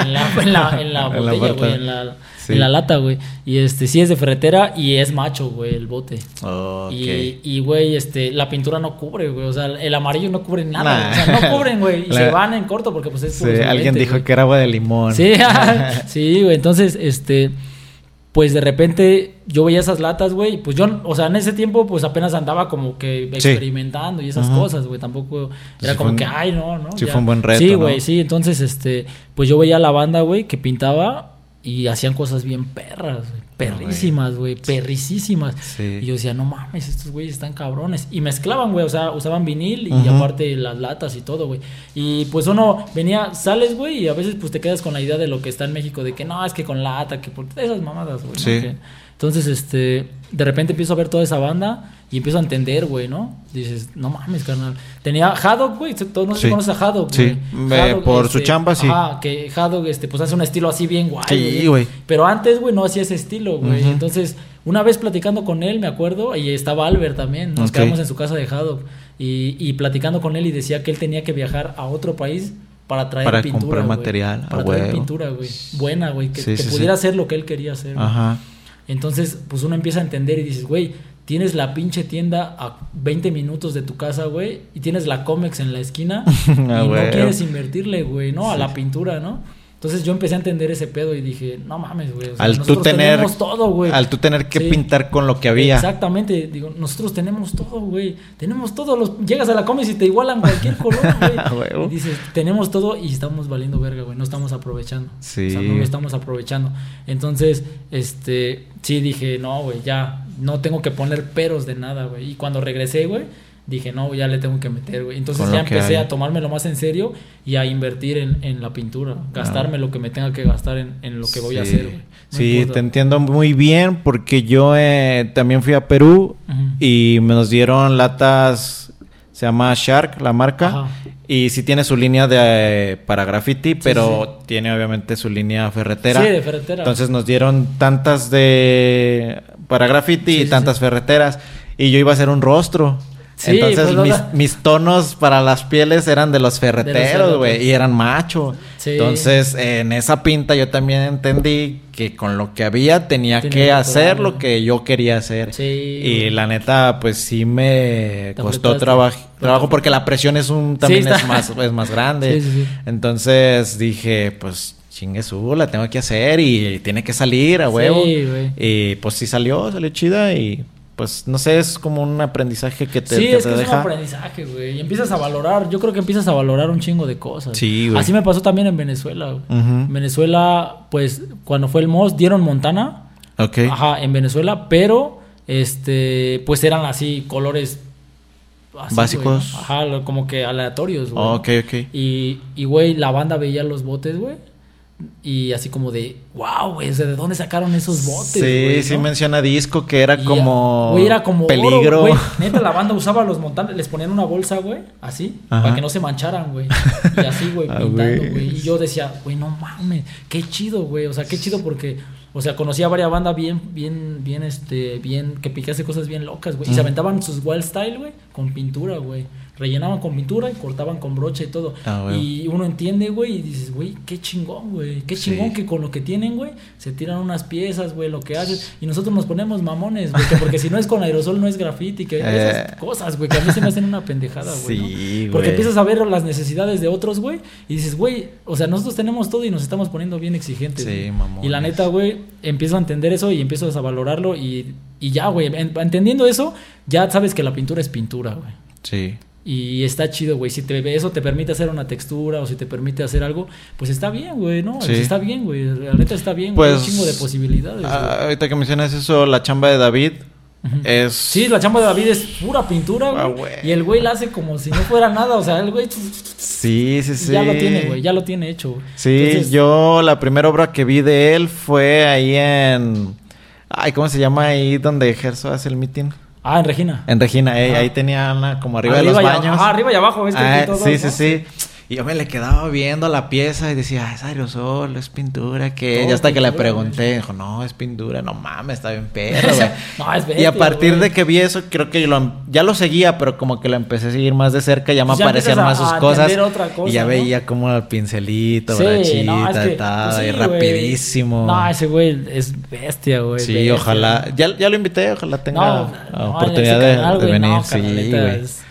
en la, en la, en la (laughs) En la botella, güey. En la, Sí. en la lata, güey. Y este, sí es de ferretera y es macho, güey, el bote. Ok. Y, y, güey, este, la pintura no cubre, güey. O sea, el amarillo no cubre nada. Nah. O sea, no cubren, güey. Y (laughs) La- se van en corto porque pues es Sí, alguien dijo que era agua de limón. Sí, (laughs) (laughs) sí, güey. Entonces, este, pues de repente yo veía esas latas, güey. y Pues yo, o sea, en ese tiempo, pues apenas andaba como que Sí. experimentando y esas cosas, güey. Tampoco era como un- que, ay, no, no. sí fue un buen reto, Sí, ¿no? güey, sí. Entonces, este, pues yo veía a la banda, güey, que pintaba y hacían cosas bien perras, güey. Perrísimas, güey. Perricísimas. Sí. Y yo decía, no mames, estos güeyes están cabrones. Y mezclaban, güey. O sea, usaban vinil y aparte las latas y todo, güey. Y pues uno venía, sales, güey, y a veces pues te quedas con la idea de lo que está en México, de que no, es que con lata, que por esas mamadas, güey. Sí. Entonces, este, de repente empiezo a ver toda esa banda y empiezo a entender, güey, ¿no? Dices, no mames, carnal. Tenía Haddock, güey. Todos no sé Sí. si conoces a Haddock, Sí. Eh, por su chamba, sí. Ajá, que Haddock, este, pues hace un estilo así bien guay. Sí, güey. Pero antes, güey, no hacía ese estilo, güey. Entonces, una vez platicando con él, me acuerdo, y estaba Albert también. Nos quedamos en su casa de Haddock. Y, y platicando con él y decía que él tenía que viajar a otro país para traer Para pintura. comprar güey. material, a Para traer pintura, güey. Buena, güey. Que, Sí, que sí, pudiera sí. hacer lo que él quería hacer. Ajá. Entonces, pues uno empieza a entender y dices, güey, tienes la pinche tienda a 20 minutos de tu casa, güey, y tienes la Comex en la esquina (laughs) y Ah, no güey. quieres invertirle, güey, ¿no? A la pintura, ¿no? Entonces yo empecé a entender ese pedo y dije, no mames, güey. o sea, al tú nosotros tener tenemos todo, güey. al tú tener que Sí. pintar con lo que había. Exactamente, digo, nosotros tenemos todo, güey. Tenemos todo, los llegas a la Comex y te igualan cualquier (laughs) color, güey. Y dices, tenemos todo y estamos valiendo verga, güey, no estamos aprovechando. Sí. O sea, no lo estamos aprovechando. Entonces, este, sí dije, no, güey, ya no tengo que poner peros de nada, güey. Y cuando regresé, güey, dije, no, ya le tengo que meter, güey. Entonces ya empecé hay. a tomármelo más en serio y a invertir en, en la pintura, gastarme lo que me tenga que gastar en, en lo que voy a hacer, güey. No Sí, importa. te entiendo muy bien porque yo eh, también fui a Perú y me nos dieron latas, se llama Shark, la marca, Ajá. y sí tiene su línea de para graffiti, pero tiene obviamente su línea ferretera. Sí, de ferretera. Entonces nos dieron tantas de para graffiti y tantas ferreteras y yo iba a hacer un rostro. Sí, Entonces pues, mis, tonos para las pieles eran de los ferreteros, güey, y eran macho. Sí. Entonces, en esa pinta yo también entendí que con lo que había tenía Tenía que hacer lo que yo quería hacer. Sí, Y la neta, pues sí me costó traba- trabajo porque la presión es un también es más es más grande. Entonces dije, pues chingue su, la tengo que hacer y tiene que salir a huevo. Y pues sí salió, salió chida y pues no sé, es como un aprendizaje que te, sí, que es te que es un aprendizaje, güey. Y empiezas a valorar, yo creo que empiezas a valorar un chingo de cosas. Sí, güey. Así me pasó también en Venezuela, güey. Venezuela, pues, cuando fue el MOS, dieron Montana. Ok. Ajá, en Venezuela, pero, este, pues eran así colores así, Básicos. Ajá, como que aleatorios, güey. Oh, ok, ok. Y, y, güey, la banda veía los botes, güey. Y así como de, wow, güey, ¿de dónde sacaron esos botes? Sí, sí no?" menciona disco que era Y, como. Güey, era como oro, peligro. güey. Neta, la banda usaba los montantes, les ponían una bolsa, güey, así, Ajá. para que no se mancharan, güey. (laughs) Y así, güey, Ah, pintando, güey. Y yo decía, güey, no mames, qué chido, güey. O sea, qué chido porque, o sea, conocía varias bandas bien, bien, bien, este, bien, que picase cosas bien locas, güey. Y se aventaban sus wild style, güey, con pintura, güey. Rellenaban con pintura y cortaban con brocha y todo. Ah, güey. Y uno entiende, güey, y dices, güey, qué chingón, güey. Qué Sí. chingón que con lo que tienen, güey, se tiran unas piezas, güey, lo que hacen. Y nosotros nos ponemos mamones, güey, que porque si no es con aerosol no es graffiti, que esas Eh. cosas, güey, que a mí se me hacen una pendejada, güey. ¿no? Sí, Porque güey. empiezas a ver las necesidades de otros, güey, y dices, güey, o sea, nosotros tenemos todo y nos estamos poniendo bien exigentes. Sí, mamones. Y la neta, güey, empiezo a entender eso y empiezas a valorarlo y, y ya, güey, en- entendiendo eso, ya sabes que la pintura es pintura, güey. Sí. Y está chido, güey. Si te, eso te permite hacer una textura o si te permite hacer algo, pues está bien, güey, ¿no? Sí. Está bien, güey. La neta está bien, güey. Pues. Un chingo de posibilidades, ah, güey. ahorita que mencionas eso, la chamba de David es. Sí, la chamba de David es pura pintura, güey. Ah, güey. y el güey la hace como si no fuera nada. O sea, el güey Sí, sí, sí. ya lo tiene, güey. Ya lo tiene hecho, güey. Sí, Entonces, yo la primera obra que vi de él fue ahí en. Ay, ¿cómo se llama ahí donde Gerso hace el meeting? Ah, en Regina. En Regina, eh, ahí tenía una como arriba, de y los baños. Ajá, arriba y abajo, ¿ves que Ah, pintó sí, sí, sí. Y yo me le quedaba viendo la pieza y decía, "Ah, es aerosol, es pintura, que ya hasta que le pregunté, dijo, no, es pintura, no mames, está bien perro, güey. (laughs) No, es y bestia, a partir güey. de que vi eso, creo que yo lo, ya lo seguía, pero como que lo empecé a seguir más de cerca, ya me Pues ya aparecían más sus cosas. cosa, y ya ¿no? veía como el pincelito, Sí, brachita, no, es que, tal, pues sí, y rapidísimo. No, ese güey es bestia, güey. sí, bestia. ojalá, ya, ya lo invité, ojalá tenga oportunidad de, venir. sí, güey. es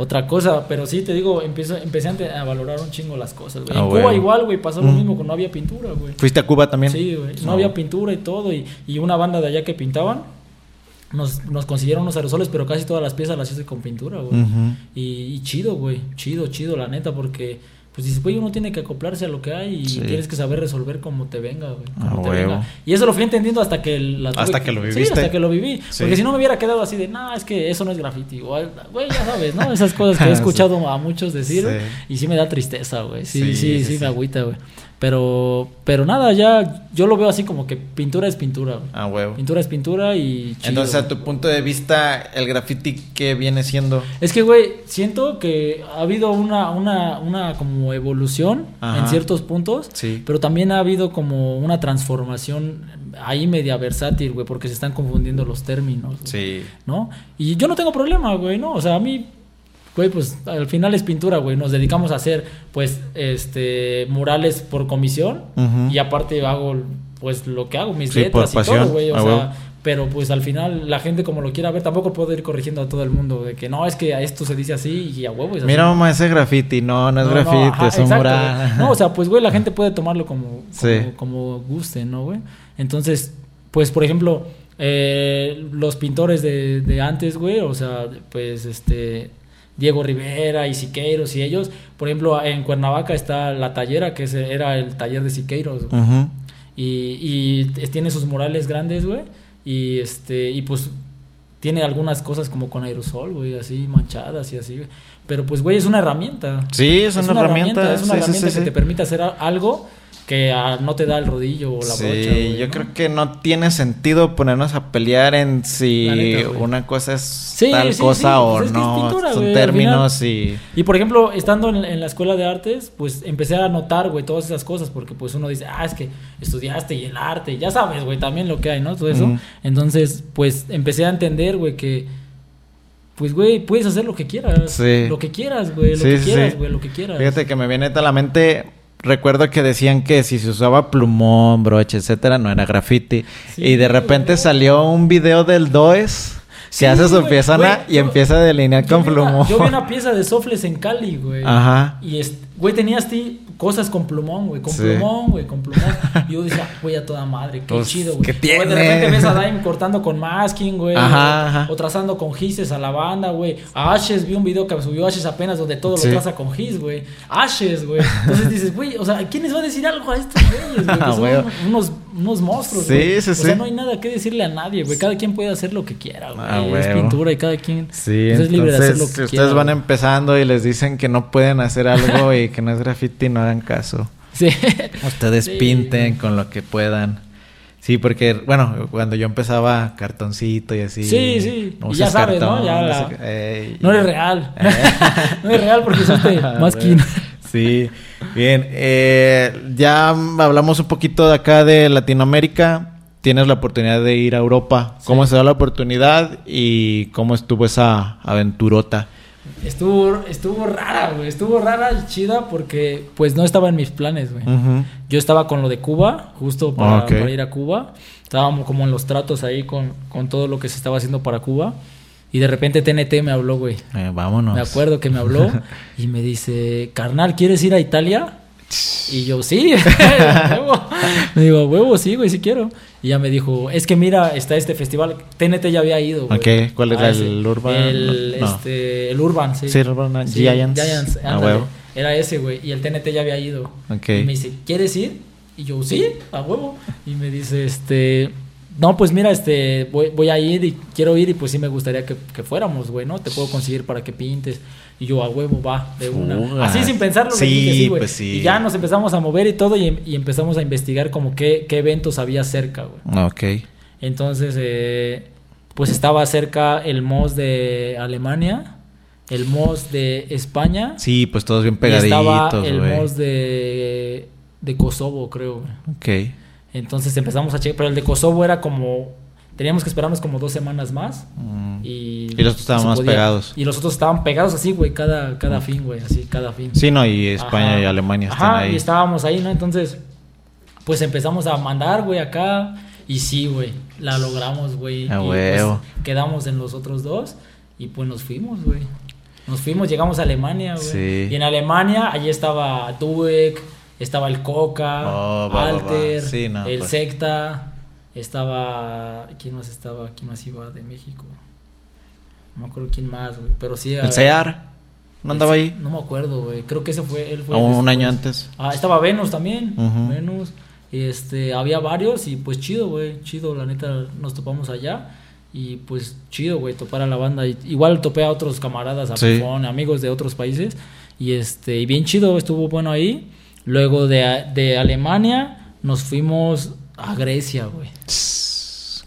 otra cosa, pero sí te digo, empiezo, empecé a valorar un chingo las cosas, güey. Ah, en güey. Cuba igual, güey, pasó lo mismo, que no había pintura, güey. ¿Fuiste a Cuba también? Sí, güey, no No. había pintura y todo, y, y una banda de allá que pintaban, nos, nos consiguieron unos aerosoles, pero casi todas las piezas las hice con pintura, güey. Y, y chido, güey, chido, chido, la neta, porque... Pues dices, güey, uno tiene que acoplarse a lo que hay y Sí. tienes que saber resolver como te venga, güey. como Ah, te huevo. venga. Y eso lo fui entendiendo hasta que... La tuve Hasta que lo Sí, viviste. hasta que lo viví. Sí. Porque si no me hubiera quedado así de, no, es que eso no es graffiti. O, güey, ya sabes, ¿no? Esas cosas que he (laughs) escuchado a muchos decir. Y sí me da tristeza, güey. Sí, Sí, sí, sí, sí, sí. me agüita, güey. Pero, pero nada, ya yo lo veo así como que pintura es pintura, güey. Ah, huevo. Pintura es pintura y chido, Entonces, a tu punto de vista, el graffiti, ¿qué viene siendo? Es que, güey, siento que ha habido una, una, una como evolución Ajá. en ciertos puntos, Sí. pero también ha habido como una transformación ahí media versátil, güey, porque se están confundiendo los términos, güey, Sí. ¿no? Y yo no tengo problema, güey, ¿no? O sea, a mí, güey, pues al final es pintura, güey, nos dedicamos a hacer, pues, este, murales por comisión y aparte hago, pues, lo que hago, mis Sí, letras y todo, güey, o sea... Pero pues al final la gente como lo quiera ver, tampoco puedo ir corrigiendo a todo el mundo de que no, es que a esto se dice así y a huevo es así. Mira, mamá, ese graffiti. No, no es No, no, graffiti, ajá, es un exacto, mural. güey. No, o sea, pues güey, la (laughs) gente puede tomarlo como, como, Sí. como guste, ¿no, güey? Entonces, pues por ejemplo, eh, los pintores de, de antes, güey, o sea, pues este... Diego Rivera y Siqueiros y ellos, por ejemplo, en Cuernavaca está la tallera, que era el taller de Siqueiros, güey. Y, y tiene sus murales grandes, güey. Y este, y pues tiene algunas cosas como con aerosol, güey, así manchadas y así, güey. Pero pues, güey, es una herramienta. Sí, es una herramienta, Es una sí, herramienta sí, que te permite hacer algo que ah, no te da el rodillo o la sí, brocha, güey, yo ¿no? creo que no tiene sentido ponernos a pelear en si neta, una cosa es Sí, tal sí, cosa sí, o pues es que es no. pintura, Son términos y... Y por ejemplo, estando en, en la escuela de artes, pues empecé a notar, güey, todas esas cosas, porque pues uno dice, ah, es que estudiaste y el arte, ya sabes, güey, también lo que hay, ¿no? Todo eso. Entonces, pues empecé a entender, güey, que, pues, güey, puedes hacer lo que quieras. Sí. Lo que quieras, güey, lo Sí, que sí, quieras, sí. güey, lo que quieras. Fíjate que me viene a la mente. Recuerdo que decían que si se usaba plumón, broche, etcétera, no era graffiti. Sí, y de repente salió un video del Does Sí, que hace su güey, y empieza a delinear con plumón. yo vi una pieza de Sofles en Cali, güey. Ajá. Y es, güey, tenías ti cosas con plumón, güey, con Sí. plumón, güey, con plumón. (laughs) Y yo decía, güey, a toda madre, qué Pues, chido, güey. ¿qué O de tiene? repente ves a Daim cortando con masking, güey. Ajá, o- ajá. O trazando con gises a la banda, güey. A Ashes, vi un video que subió Ashes apenas donde todo Sí. lo traza con gis, güey. Ashes, güey. Entonces dices, güey, o sea, ¿quién les va a decir algo a estos güeyes, güey? (laughs) Que Ah, son güey. unos, unos monstruos, Sí, güey. sí, O sea, sí. no hay nada que decirle a nadie, güey. Cada quien puede hacer lo que quiera, güey. Ah, es pintura y cada quien Sí, pues, es libre de hacer lo entonces, que si quiera. ustedes van güey. empezando y les dicen que no pueden hacer algo y que no es graffiti, no hagan caso. Sí. Ustedes Sí. pinten con lo que puedan. Sí, porque, bueno, cuando yo empezaba cartoncito y así. Sí, sí. no Y ya sabes, ¿no? Ya la-. No eres real. Eh. (laughs) no eres real porque usaste (laughs) masking. Sí, bien. eh, ya hablamos un poquito de acá de Latinoamérica. Tienes la oportunidad de ir a Europa. ¿Cómo se da la oportunidad y cómo estuvo esa aventurota? Estuvo, estuvo rara, güey. Estuvo rara y chida porque pues no estaba en mis planes, güey. Yo estaba con lo de Cuba, justo para ir a Cuba. Estábamos como en los tratos ahí con, con todo lo que se estaba haciendo para Cuba. Y de repente TNT me habló, güey. Eh, vámonos. Me acuerdo que me habló (laughs) y me dice, carnal, ¿quieres ir a Italia? Y yo, sí, (laughs) a huevo. Me digo, "A huevo, sí, güey, sí quiero. Y ya me dijo, es que mira, está este festival. TNT ya había ido, güey. ¿cuál era A el Urban? El, No. este, el Urban, sí. Sí, Urban Giants. Giants, Ah, huevo. Era ese, güey. Y el TNT ya había ido. Ok. Y me dice, ¿quieres ir? Y yo, sí, a huevo. Y me dice, este, no, pues mira, este, voy, voy a ir y quiero ir y pues sí me gustaría que, que fuéramos, güey, ¿no? Te puedo conseguir para que pintes. Y yo, a huevo, va, de una. Así sin pensarlo, Sí, dije sí, pues sí. Y ya nos empezamos a mover y todo y, y empezamos a investigar como qué, qué eventos había cerca, güey. Ok. Entonces, eh, pues estaba cerca el MOS de Alemania, el MOS de España. Sí, pues todos bien y estaba pegaditos, el. MOS de, de Kosovo, creo. güey. Ok. Entonces empezamos a checar, pero el de Kosovo era como, teníamos que esperarnos como dos semanas más. Mm. Y, Y los otros estaban más podía. pegados. Y los otros estaban pegados así, güey, cada, cada fin, güey, así, cada fin. Sí, no, y España Ajá. y Alemania están Ajá, ahí. y estábamos ahí, ¿no? Entonces, pues empezamos a mandar, güey, acá. Y sí, güey, la logramos, güey. A y huevo. pues quedamos en los otros dos y pues nos fuimos, güey. Nos fuimos, llegamos a Alemania, güey. Sí. Y en Alemania, allí estaba Dueck, estaba el Coca, Oh, va, va, va. Alter, Sí, no, el pues. Secta, estaba... ¿Quién más estaba? ¿Quién más iba de México? No me acuerdo quién más, güey. Pero sí... El Sear. ¿No andaba ahí? No me acuerdo, güey. Creo que ese fue... Él fue O un después. año antes. Ah, estaba Venus también. Ujú. Venus. Este, había varios y pues chido, güey. Chido, la neta, nos topamos allá. Y pues chido, güey, topar a la banda. Igual topé a otros camaradas, a Sí. Pifón, amigos de otros países. Y este, y bien chido, estuvo bueno ahí. Luego de, de Alemania nos fuimos a Grecia, güey.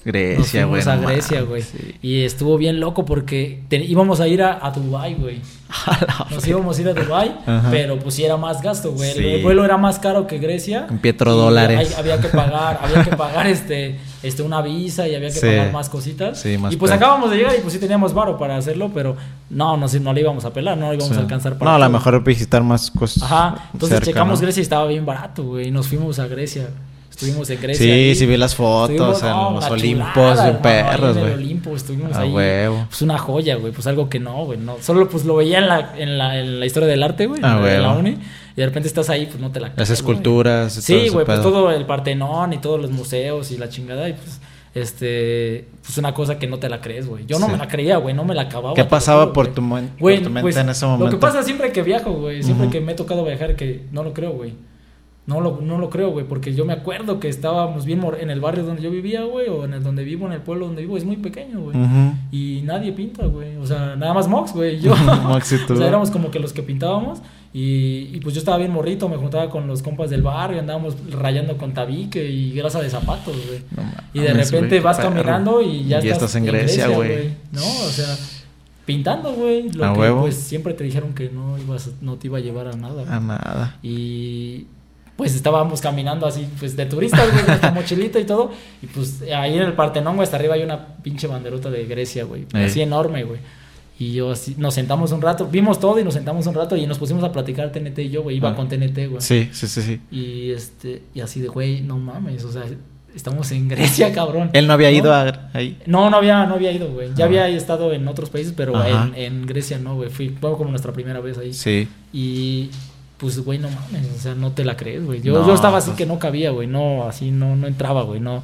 Grecia, güey. fuimos a Grecia, güey. sí. Y estuvo bien loco porque te- íbamos a ir a, a Dubái, güey. (laughs) Nos íbamos a ir a Dubai, Ajá. pero pues sí era más gasto, güey. El- Sí. El vuelo era más caro que Grecia. En petrodólares. Y hay- había que pagar, había que pagar (laughs) este, este una visa y había que Sí. pagar más cositas. Sí, más y pues acabamos de llegar y pues sí teníamos varo para hacerlo, pero no, no, no le íbamos a pelar, no le íbamos a alcanzar para No, a lo mejor visitar más cosas. Ajá, entonces cerca, checamos ¿no? Grecia y estaba bien barato, güey. Y nos fuimos a Grecia. Estuvimos en Grecia. Sí, ahí. sí vi las fotos Estuvimos, en no, los Olimpos, chulada, ahí perros, en el güey. Olimpo estuvimos A ahí. huevo. Pues una joya, güey. Pues algo que no, güey. No. Solo pues lo veía en la, en la, en la historia del arte, güey. A en la uni. Y de repente estás ahí, pues no te la Las crees, güey. esculturas. Sí, güey, pues todo el Partenón y todos los museos y la chingada. Y pues, este, pues una cosa que no te la crees, güey. Yo no Sí. me la creía, güey. No me la acababa. ¿Qué pasaba juro, por güey. tu, por Güey, tu mente pues, en ese momento? Lo que pasa siempre que viajo, güey, siempre que me ha tocado viajar, que no lo creo, güey. No lo, no lo creo, güey, porque yo me acuerdo que estábamos bien en el barrio donde yo vivía, güey, o en el donde vivo, en el pueblo donde vivo, es muy pequeño, güey. Y nadie pinta, güey. O sea, nada más Mox, güey. Yo. (laughs) Mox y tú. (laughs) o sea, éramos como que los que pintábamos. Y, y pues yo estaba bien morrito, me juntaba con los compas del barrio, andábamos rayando con tabique y grasa de zapatos, güey. No Y de repente vas perro. caminando y ya Y estás en Grecia, güey. ¿No? O sea, pintando, güey. Lo A que huevo. pues siempre te dijeron que no ibas, no te iba a llevar a nada. güey. A nada. Y pues estábamos caminando así, pues de turistas, güey, con nuestra (laughs) mochilita y todo. Y pues ahí en el Partenón, güey, hasta arriba hay una pinche banderota de Grecia, güey. Ey. Así enorme, güey. Y yo así, nos sentamos un rato, vimos todo y nos sentamos un rato y nos pusimos a platicar TNT y yo, güey, iba Ah. con TNT, güey. Sí, sí, sí, sí. Y este, y así de, güey, no mames, o sea, estamos en Grecia, (laughs) cabrón. Él no había ¿No? ido a, ahí. No, no había, no había ido, güey. Ya Ah. había estado en otros países, pero en Grecia no, güey. Fui, fue como nuestra primera vez ahí. Sí. Y pues, güey, no mames, o sea, no te la crees, güey. Yo, yo estaba así pues que no cabía, güey, no, así no, no entraba, güey, no.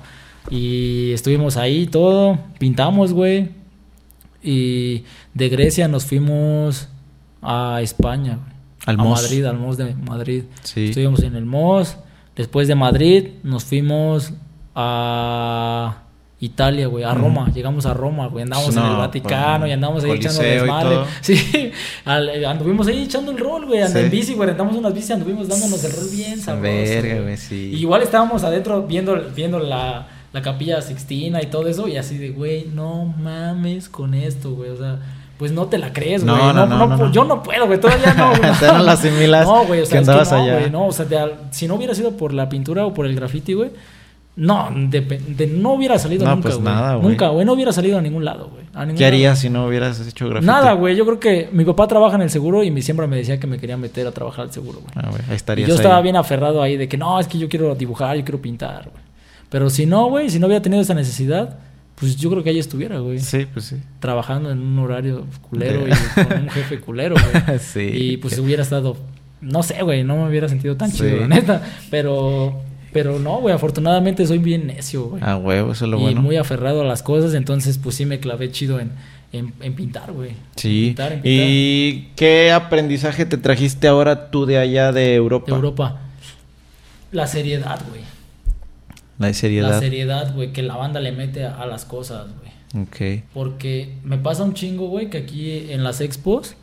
Y estuvimos ahí todo, pintamos, güey. Y de Grecia nos fuimos a España, güey. Al a Madrid, al MOS de Madrid. Sí. Estuvimos en el MOS. Después de Madrid nos fuimos a Italia, güey, a Roma, llegamos a Roma, güey, andamos en el Vaticano y andamos ahí echando desmadre. (laughs) Sí, anduvimos ahí echando el rol, güey, andando en bici, güey, rentamos unas bici, anduvimos dándonos el rol bien sabroso. Verga, güey, sí. igual estábamos adentro viendo, viendo la, la capilla Sixtina y todo eso y así de, güey, no mames con esto, güey, o sea pues no te la crees, güey. No, no, no, no, Yo no puedo, güey. Todavía no. (laughs) no las asimilas. No, güey. O sea, que es que no, güey. No, o sea, si no hubiera sido por la pintura o por el graffiti, güey, no, de, no hubiera salido no, nunca, pues nada, güey. Nunca, güey, no hubiera salido a ningún lado, güey. ¿Qué harías si no hubieras hecho graffiti? Nada, güey. Yo creo que mi papá trabaja en el seguro y mi siempre me decía que me quería meter a trabajar al seguro, güey. Ah, güey, ahí estarías y yo estaba bien aferrado ahí de que no, es que yo quiero dibujar, yo quiero pintar, güey. Pero si no, güey, si no hubiera tenido esa necesidad, pues yo creo que ahí estuviera, güey. Sí, pues sí. Trabajando en un horario culero y con un jefe culero, güey. (laughs) sí. Y pues hubiera estado, no sé, güey, no me hubiera sentido tan chido, la neta. Pero pero no, güey, afortunadamente soy bien necio, güey. Ah, güey, eso es lo y bueno. Y muy aferrado a las cosas, entonces pues sí me clavé chido en, en, pintar, güey. Sí. ¿Y qué aprendizaje te trajiste ahora tú de allá de Europa? De Europa. La seriedad, güey. La seriedad. La seriedad, güey, que la banda le mete a, a las cosas, güey. Ok. Porque me pasa un chingo, güey, que aquí en las expos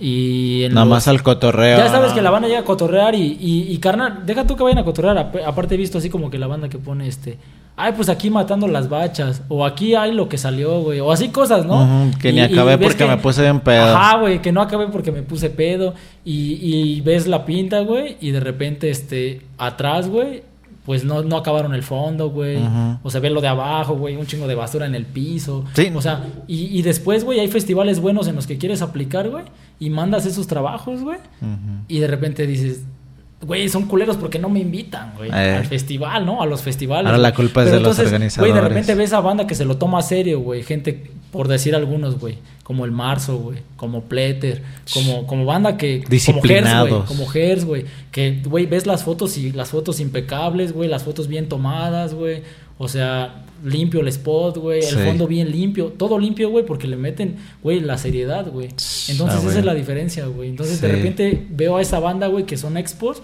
y Nada más al cotorreo. Ya sabes que la banda llega a cotorrear y, y, carnal, deja tú que vayan a cotorrear. Aparte he visto así como que la banda que pone este. Ay, pues aquí matando las bachas. O aquí hay lo que salió, güey. O así cosas, ¿no? que ni acabé porque me puse bien pedo. Ajá, güey, que no acabé porque me puse pedo. Y, y ves la pinta, güey. Y de repente, este, atrás, güey, pues no, no acabaron el fondo, güey. O sea, ve lo de abajo, güey, un chingo de basura en el piso. Sí. O sea, y, y después, güey, hay festivales buenos en los que quieres aplicar, güey, y mandas esos trabajos, güey. Y de repente dices, güey, son culeros porque no me invitan, güey, eh. al festival, ¿no? A los festivales. Ahora la culpa es de los organizadores. Güey, de repente ves a banda que se lo toma a serio, güey. Gente, por decir algunos, güey. Como el Marzo, güey. Como Pleter. Como, como banda que... Disciplinados. Como Hers, güey. Que, güey, ves las fotos y las fotos impecables, güey. Las fotos bien tomadas, güey. O sea, limpio el spot, güey. El fondo bien limpio. Todo limpio, güey, porque le meten, güey, la seriedad, güey. Entonces ah, esa es la diferencia, güey. Entonces de repente veo a esa banda, güey, que son expos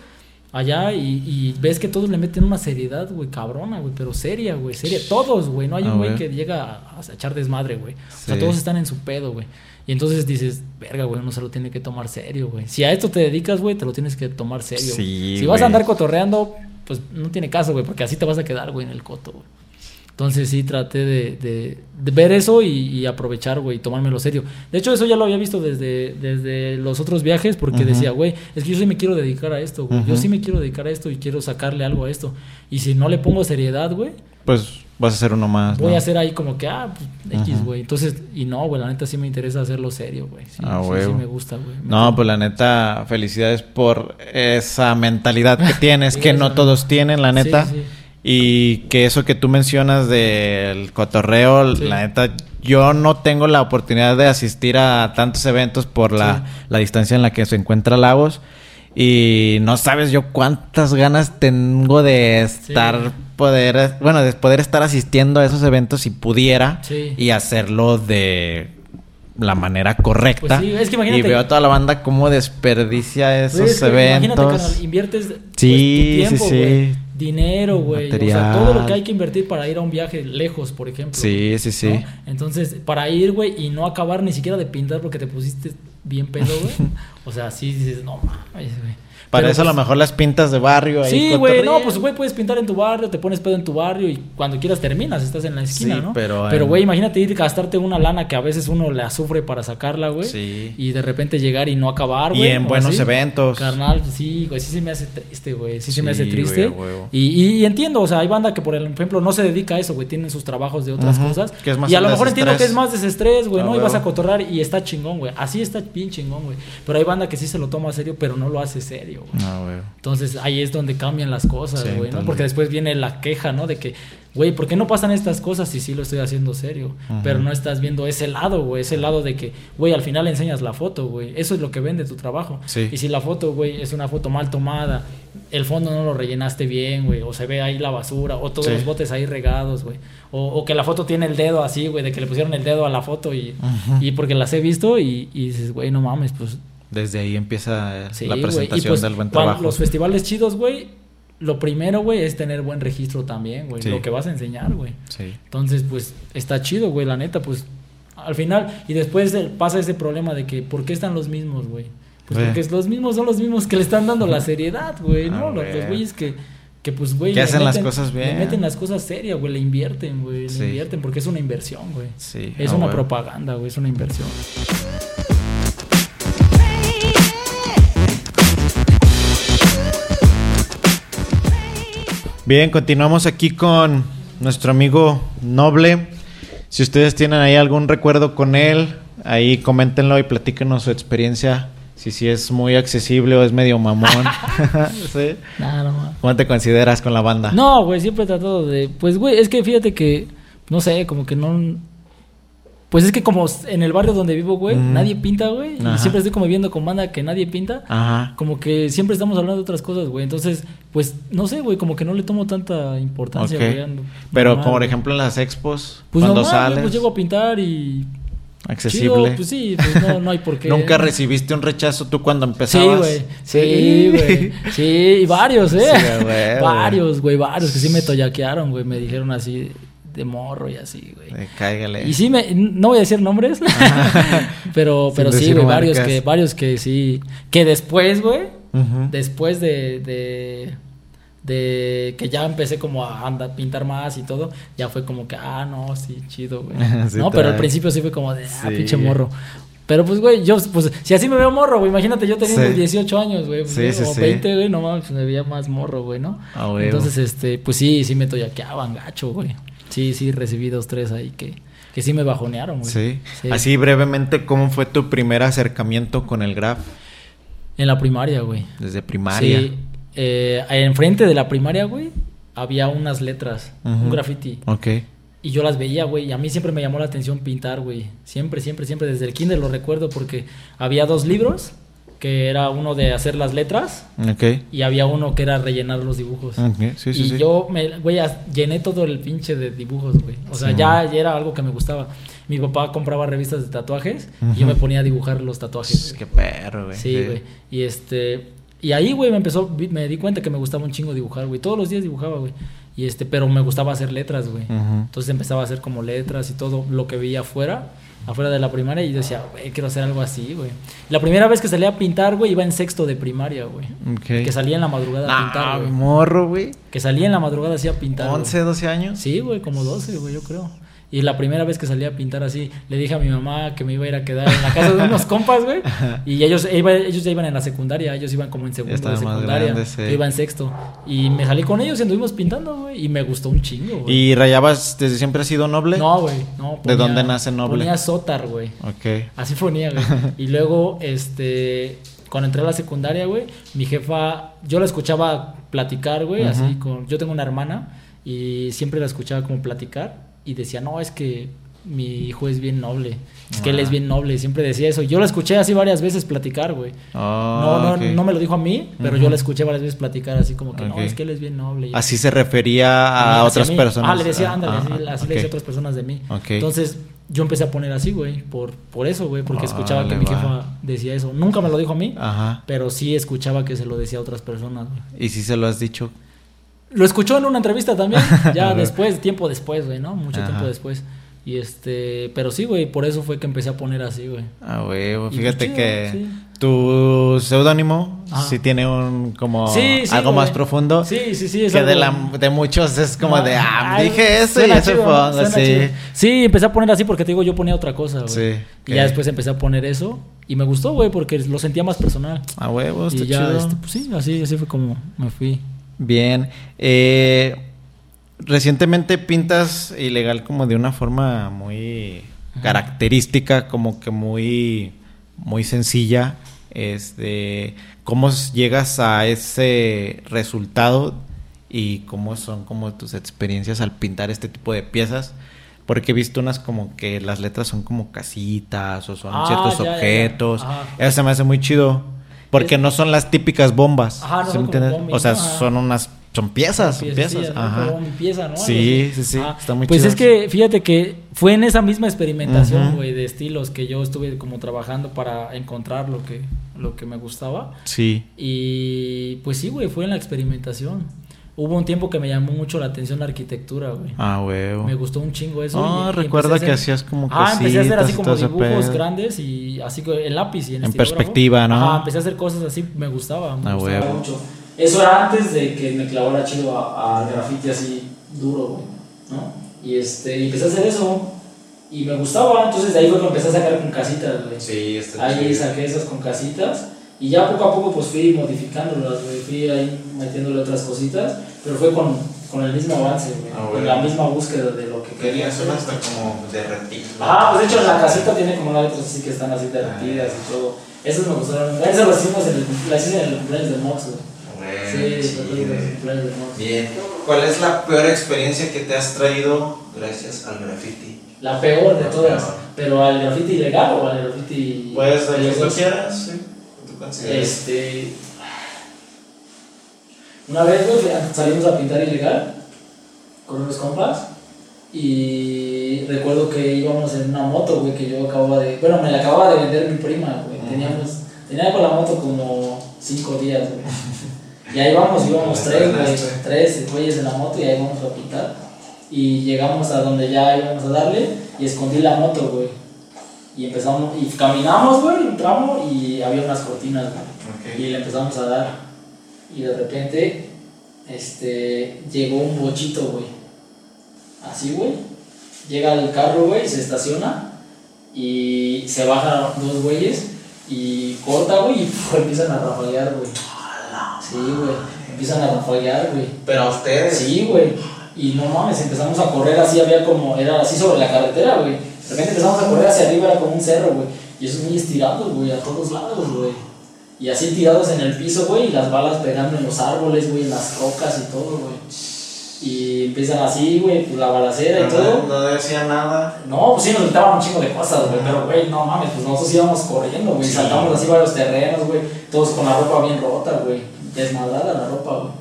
allá y, ves que todos le meten una seriedad, güey, cabrona, güey, pero seria, güey, seria. Todos, güey, no hay un güey que llega a, echar desmadre, güey. O sea, todos están en su pedo, güey. Y entonces dices, verga, güey, uno se lo tiene que tomar serio, güey. Si a esto te dedicas, güey, te lo tienes que tomar serio. si vas a andar cotorreando, pues no tiene caso, güey, porque así te vas a quedar, güey, en el coto, güey. Entonces sí traté de, ver eso y, aprovechar, güey, y tomármelo serio. De hecho, eso ya lo había visto desde, desde los otros viajes porque decía, güey, es que yo sí me quiero dedicar a esto, güey. Yo sí me quiero dedicar a esto y quiero sacarle algo a esto. Y si no le pongo seriedad, güey. Pues vas a hacer uno más. Voy a hacer ahí como que, ah, pues, X, güey. Entonces, y no, güey, la neta sí me interesa hacerlo serio, güey. Sí, ah, sí, sí, me gusta, güey. No, pues la neta, felicidades por esa mentalidad que (laughs) tienes, que no todos tienen, la neta. Sí, y que eso que tú mencionas del cotorreo, la neta, yo no tengo la oportunidad de asistir a tantos eventos por la, la, distancia en la que se encuentra Lagos. Y no sabes yo cuántas ganas tengo de estar, poder, bueno, de poder estar asistiendo a esos eventos si pudiera y hacerlo de la manera correcta. Pues es que y veo a toda la banda cómo desperdicia esos eventos. Imagínate, inviertes pues, sí, tu tiempo, sí, dinero, güey. O sea, todo lo que hay que invertir para ir a un viaje lejos, por ejemplo. Sí, sí, sí. Entonces, para ir, güey, y no acabar ni siquiera de pintar porque te pusiste bien pedo, güey. (laughs) o sea, sí dices, no mames, güey. Para eso a lo pues mejor las pintas de barrio ahí. Sí, güey, no, pues güey, puedes pintar en tu barrio, te pones pedo en tu barrio y cuando quieras terminas, estás en la esquina, ¿no? Pero, pero güey, imagínate ir a gastarte una lana que a veces uno la sufre para sacarla, güey. Sí. Y de repente llegar y no acabar, güey. Y en buenos eventos. Carnal, sí, güey, sí se me hace triste, güey. Sí, se me hace triste. y, y, entiendo, o sea, hay banda que por ejemplo no se dedica a eso, güey, tienen sus trabajos de otras cosas. y a lo mejor entiendo que es más desestrés, güey, ¿no? Y vas a cotorrar y está chingón, güey. Así está bien chingón, güey. Pero hay banda que sí se lo toma a serio, pero no lo hace serio, güey. Ah, güey. Entonces ahí es donde cambian las cosas, Sí, güey, ¿no? Porque después viene la queja, ¿no? De que, güey, ¿por qué no pasan estas cosas si sí lo estoy haciendo serio? Pero no estás viendo ese lado, güey, ese lado de que, güey, al final enseñas la foto, güey. Eso es lo que vende tu trabajo. Sí. Y si la foto, güey, es una foto mal tomada, el fondo no lo rellenaste bien, güey, o se ve ahí la basura, o todos Sí. los botes ahí regados, güey. O, o que la foto tiene el dedo así, güey, de que le pusieron el dedo a la foto y, y porque las he visto y, y dices, güey, no mames, pues Desde ahí empieza Sí, la. Y presentación pues, del buen trabajo. Los festivales chidos, güey, lo primero, güey, es tener buen registro también, güey. Sí. Lo que vas a enseñar, güey. Sí. Entonces, pues, está chido, güey, la neta, pues, al final, y después pasa ese problema de que, ¿por qué están los mismos, güey? Pues porque los mismos son los mismos que le están dando la (laughs) seriedad, güey, ¿no? Ah, los, los güey. güeyes que, que, pues, güey, Que hacen las cosas bien. Le meten las cosas serias, güey, le invierten, güey, le invierten, porque es una inversión, güey. Sí. Es ah, una propaganda, güey, es una inversión. Bien, continuamos aquí con nuestro amigo Noble. Si ustedes tienen ahí algún recuerdo con él, ahí coméntenlo y platíquenos su experiencia. Si sí es muy accesible o es medio mamón. (laughs) (laughs) ¿Sí? Nada, no, ¿Cómo te consideras con la banda? No, güey, siempre he tratado de. Pues, güey, es que fíjate que. No sé, como que no. Pues es que como en el barrio donde vivo, güey, nadie pinta, güey. Y siempre estoy como viendo con banda que nadie pinta. Ajá. Como que siempre estamos hablando de otras cosas, güey. Entonces, pues, no sé, güey, como que no le tomo tanta importancia, Ok. güey. Pero normal, por güey. ejemplo en las expos, Pues cuando normal, güey, sales, pues llego a pintar y. accesible. Chido, pues sí, pues no, no hay por qué. ¿Nunca recibiste un rechazo tú cuando Sí, empezabas? güey. Sí, güey. Sí, y varios, ¿eh? Sí, huevo. varios, güey, varios que sí me toyaquearon, güey. Me dijeron así de morro y así, güey. Eh, cáigale. Y sí me, no voy a decir nombres, (laughs) pero, Sin pero sí, güey, varios que, varios que sí, que después, güey, después de, de, de que ya empecé como a andar, pintar más y todo, ya fue como que, ah, no, sí, chido, güey. (laughs) Sí no, pero al principio sí fue como de, ah, Sí. pinche morro. Pero pues, güey, yo, pues, si así me veo morro, güey, imagínate yo teniendo Sí. 18 años, güey, pues, Sí, sí, o sí. 20, güey, no mames, pues, me veía más morro, güey, ¿no? A huevo. Entonces, este, pues sí, sí me toyaqueaban gacho, güey. Sí, sí, recibí dos, tres ahí que, que sí me bajonearon, güey. Sí. Sí. Así brevemente, ¿cómo fue tu primer acercamiento con el graf? En la primaria, güey. Desde primaria. Sí. Eh, enfrente de la primaria, güey, había unas letras, un graffiti. Ok. Y yo las veía, güey. Y a mí siempre me llamó la atención pintar, güey. Siempre, siempre, siempre. Desde el kinder lo recuerdo porque había dos libros, que era uno de hacer las letras y había uno que era rellenar los dibujos. Ok, Sí, sí, y sí. yo, me, güey, llené todo el pinche de dibujos, güey. O sea, ya, ya era algo que me gustaba. Mi papá compraba revistas de tatuajes y yo me ponía a dibujar los tatuajes. güey. Qué perro, güey. Sí, güey. Y este. Y ahí, güey, me empezó. Me di cuenta que me gustaba un chingo dibujar, güey. Todos los días dibujaba, güey. Y este, pero me gustaba hacer letras, güey. Entonces empezaba a hacer como letras y todo lo que veía afuera, afuera de la primaria. Y yo decía, güey, quiero hacer algo así, güey. La primera vez que salí a pintar, güey, iba en sexto de primaria, güey. Que salía en la madrugada a pintar, güey. morro, güey. Que salía en la madrugada así a pintar. güey. 11, 12 años. Sí, güey, como 12, güey, yo creo. Y la primera vez que salí a pintar así, le dije a mi mamá que me iba a ir a quedar en la casa de unos (laughs) compas, güey. Y ellos, ellos ya iban en la secundaria, ellos iban como en segundo de estaban secundaria. grandes, sí. Yo iba en sexto. Y me salí con ellos y anduvimos pintando, güey. Y me gustó un chingo, güey. ¿Y rayabas desde siempre has sido noble? No, güey, no. ¿De dónde nace Noble? Ponía Sotar, güey. Ok. Así ponía, güey. (laughs) Y luego, este, cuando entré a la secundaria, güey, mi jefa, yo la escuchaba platicar, güey, así con, yo tengo una hermana y siempre la escuchaba como platicar y decía, no, es que mi hijo es bien noble, es que él Ah. es bien noble, siempre decía eso. Yo la escuché así varias veces platicar, güey. Oh, no, no, no me lo dijo a mí, pero yo la escuché varias veces platicar así como que, no, es que él es bien noble. Así se refería a hacia otras personas. Ah, le decía, ándale, Ah, así, ah, le decía a otras personas de mí. Entonces, yo empecé a poner así, güey, por, por eso, güey, porque escuchaba que mi jefa decía eso. Nunca me lo dijo a mí, Ajá. pero sí escuchaba que se lo decía a otras personas, güey. ¿Y si se lo has dicho? Lo escuchó en una entrevista también, (laughs) ya después, tiempo después, güey, ¿no? Mucho Ajá. tiempo después. Y este, pero sí, güey, por eso fue que empecé a poner así, güey. Ah, huevo. Y Fíjate pues chido, que sí. tu seudónimo sí tiene un como Sí, sí, algo güey. más profundo. Sí, sí, sí. es que de, algo- la, de muchos es como de, ah, Ay, dije eso y chido, fue así. chido. Sí, empecé a poner así porque te digo, yo ponía otra cosa, güey. Sí, Y ya después empecé a poner eso y me gustó, güey, porque lo sentía más personal. A huevo, está ya, chido. este, pues sí, así, así fue como me fui. Bien. Eh, recientemente pintas ilegal como de una forma muy Ajá. característica, como que muy, muy sencilla. Este, ¿cómo llegas a ese resultado y cómo son como tus experiencias al pintar este tipo de piezas? Porque he visto unas como que las letras son como casitas o son Ah, ciertos ya, ya, ya. objetos. Ajá. Eso se me hace muy chido. Porque Es- no son las típicas bombas. Ajá, no ¿sí son O sea, son unas. Son piezas, son piezas. Como mi pieza, ¿no? Sí, sí, sí, Ah, está muy Pues chido es que, fíjate que fue en esa misma experimentación, güey, de estilos que yo estuve como trabajando para encontrar lo que, lo que me gustaba. Sí. Y pues sí, güey, fue en la experimentación. Hubo un tiempo que me llamó mucho la atención la arquitectura, güey. Ah, huevo. Me gustó un chingo eso. Ah, y- recuerda empecé a que hacer- hacías como Ah, empecé a hacer así como dibujos pedo. grandes y así que en lápiz y en, En perspectiva, ¿no? Ajá, empecé a hacer cosas así, me gustaba. Me Ah, gustaba huevo. mucho. Eso era antes de que me clavara chido a- al graffiti así duro, güey, ¿no? Y este, y empecé a hacer eso y me gustaba, entonces de ahí fue que empecé a sacar con casitas, güey. Sí, está Ahí saqué esas con casitas y ya poco a poco pues fui modificándolas, güey, fui ahí metiéndole otras cositas, pero fue con, con el mismo avance, güey, Ah, con bueno. la misma búsqueda de lo que quería hacer. como derretidas. Ah, pues de hecho en la casita tiene como letras así que están así derretidas y todo. Esas me gustaron. Esas las hicimos en el, las hice en el cumpleaños de Mox, güey. Sí, el cumpleaños de Mox. Bien. ¿Cuál es la peor experiencia que te has traído gracias al graffiti? La peor de La todas. peor. Pero al graffiti ilegal o al graffiti. De los que tú quieras, sí. Este. Una vez, güey, salimos a pintar ilegal con unos compas. Y recuerdo que íbamos en una moto, güey, que yo acababa de. Bueno, me la acababa de vender mi prima, güey. Teníamos. Tenía con la moto como cinco días, güey. Y ahí vamos, (laughs) íbamos tres, güey. Tres güeyes en la moto y ahí vamos a pintar. Y llegamos a donde ya íbamos a darle y escondí la moto, güey. Y empezamos, y caminamos, güey, un tramo y había unas cortinas, güey. Ok. Y le empezamos a dar. Y de repente, este, llegó un bochito, güey. Así, güey. Llega el carro, güey, se estaciona y se bajan dos güeyes y corta, güey, y (laughs) empiezan a rafaguear, güey. Sí, güey. Empiezan a rafaguear, güey. Pero a ustedes. Sí, güey. Y no mames, empezamos a correr así, había como, era así sobre la carretera, güey. De repente empezamos a correr hacia arriba, era como un cerro, güey. Y esos muy estirados, güey, a todos lados, güey. Y así tirados en el piso, güey, y las balas pegando en los árboles, güey, en las rocas y todo, güey. Y empiezan así, güey, pues la balacera y todo. no, decía nada. No, pues sí, nos gritaban un chingo de cosas, güey, pero, güey, no mames, pues nosotros íbamos corriendo, güey, Sí. saltamos así varios terrenos, güey, todos con la ropa bien rota, güey, desmadrada la ropa, güey,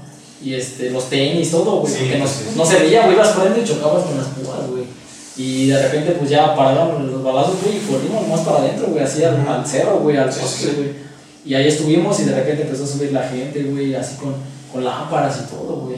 y este, los tenis, todo, güey, Sí, porque nos- sí. no se veía, güey, ibas corriendo y chocabas con las púas, güey, y de repente, pues ya pararon los balazos, güey, y corrimos más para adentro, güey, así al, al cerro, güey, al bosque, güey, y ahí estuvimos y de repente empezó a subir la gente, güey, así con, con lámparas y todo, güey.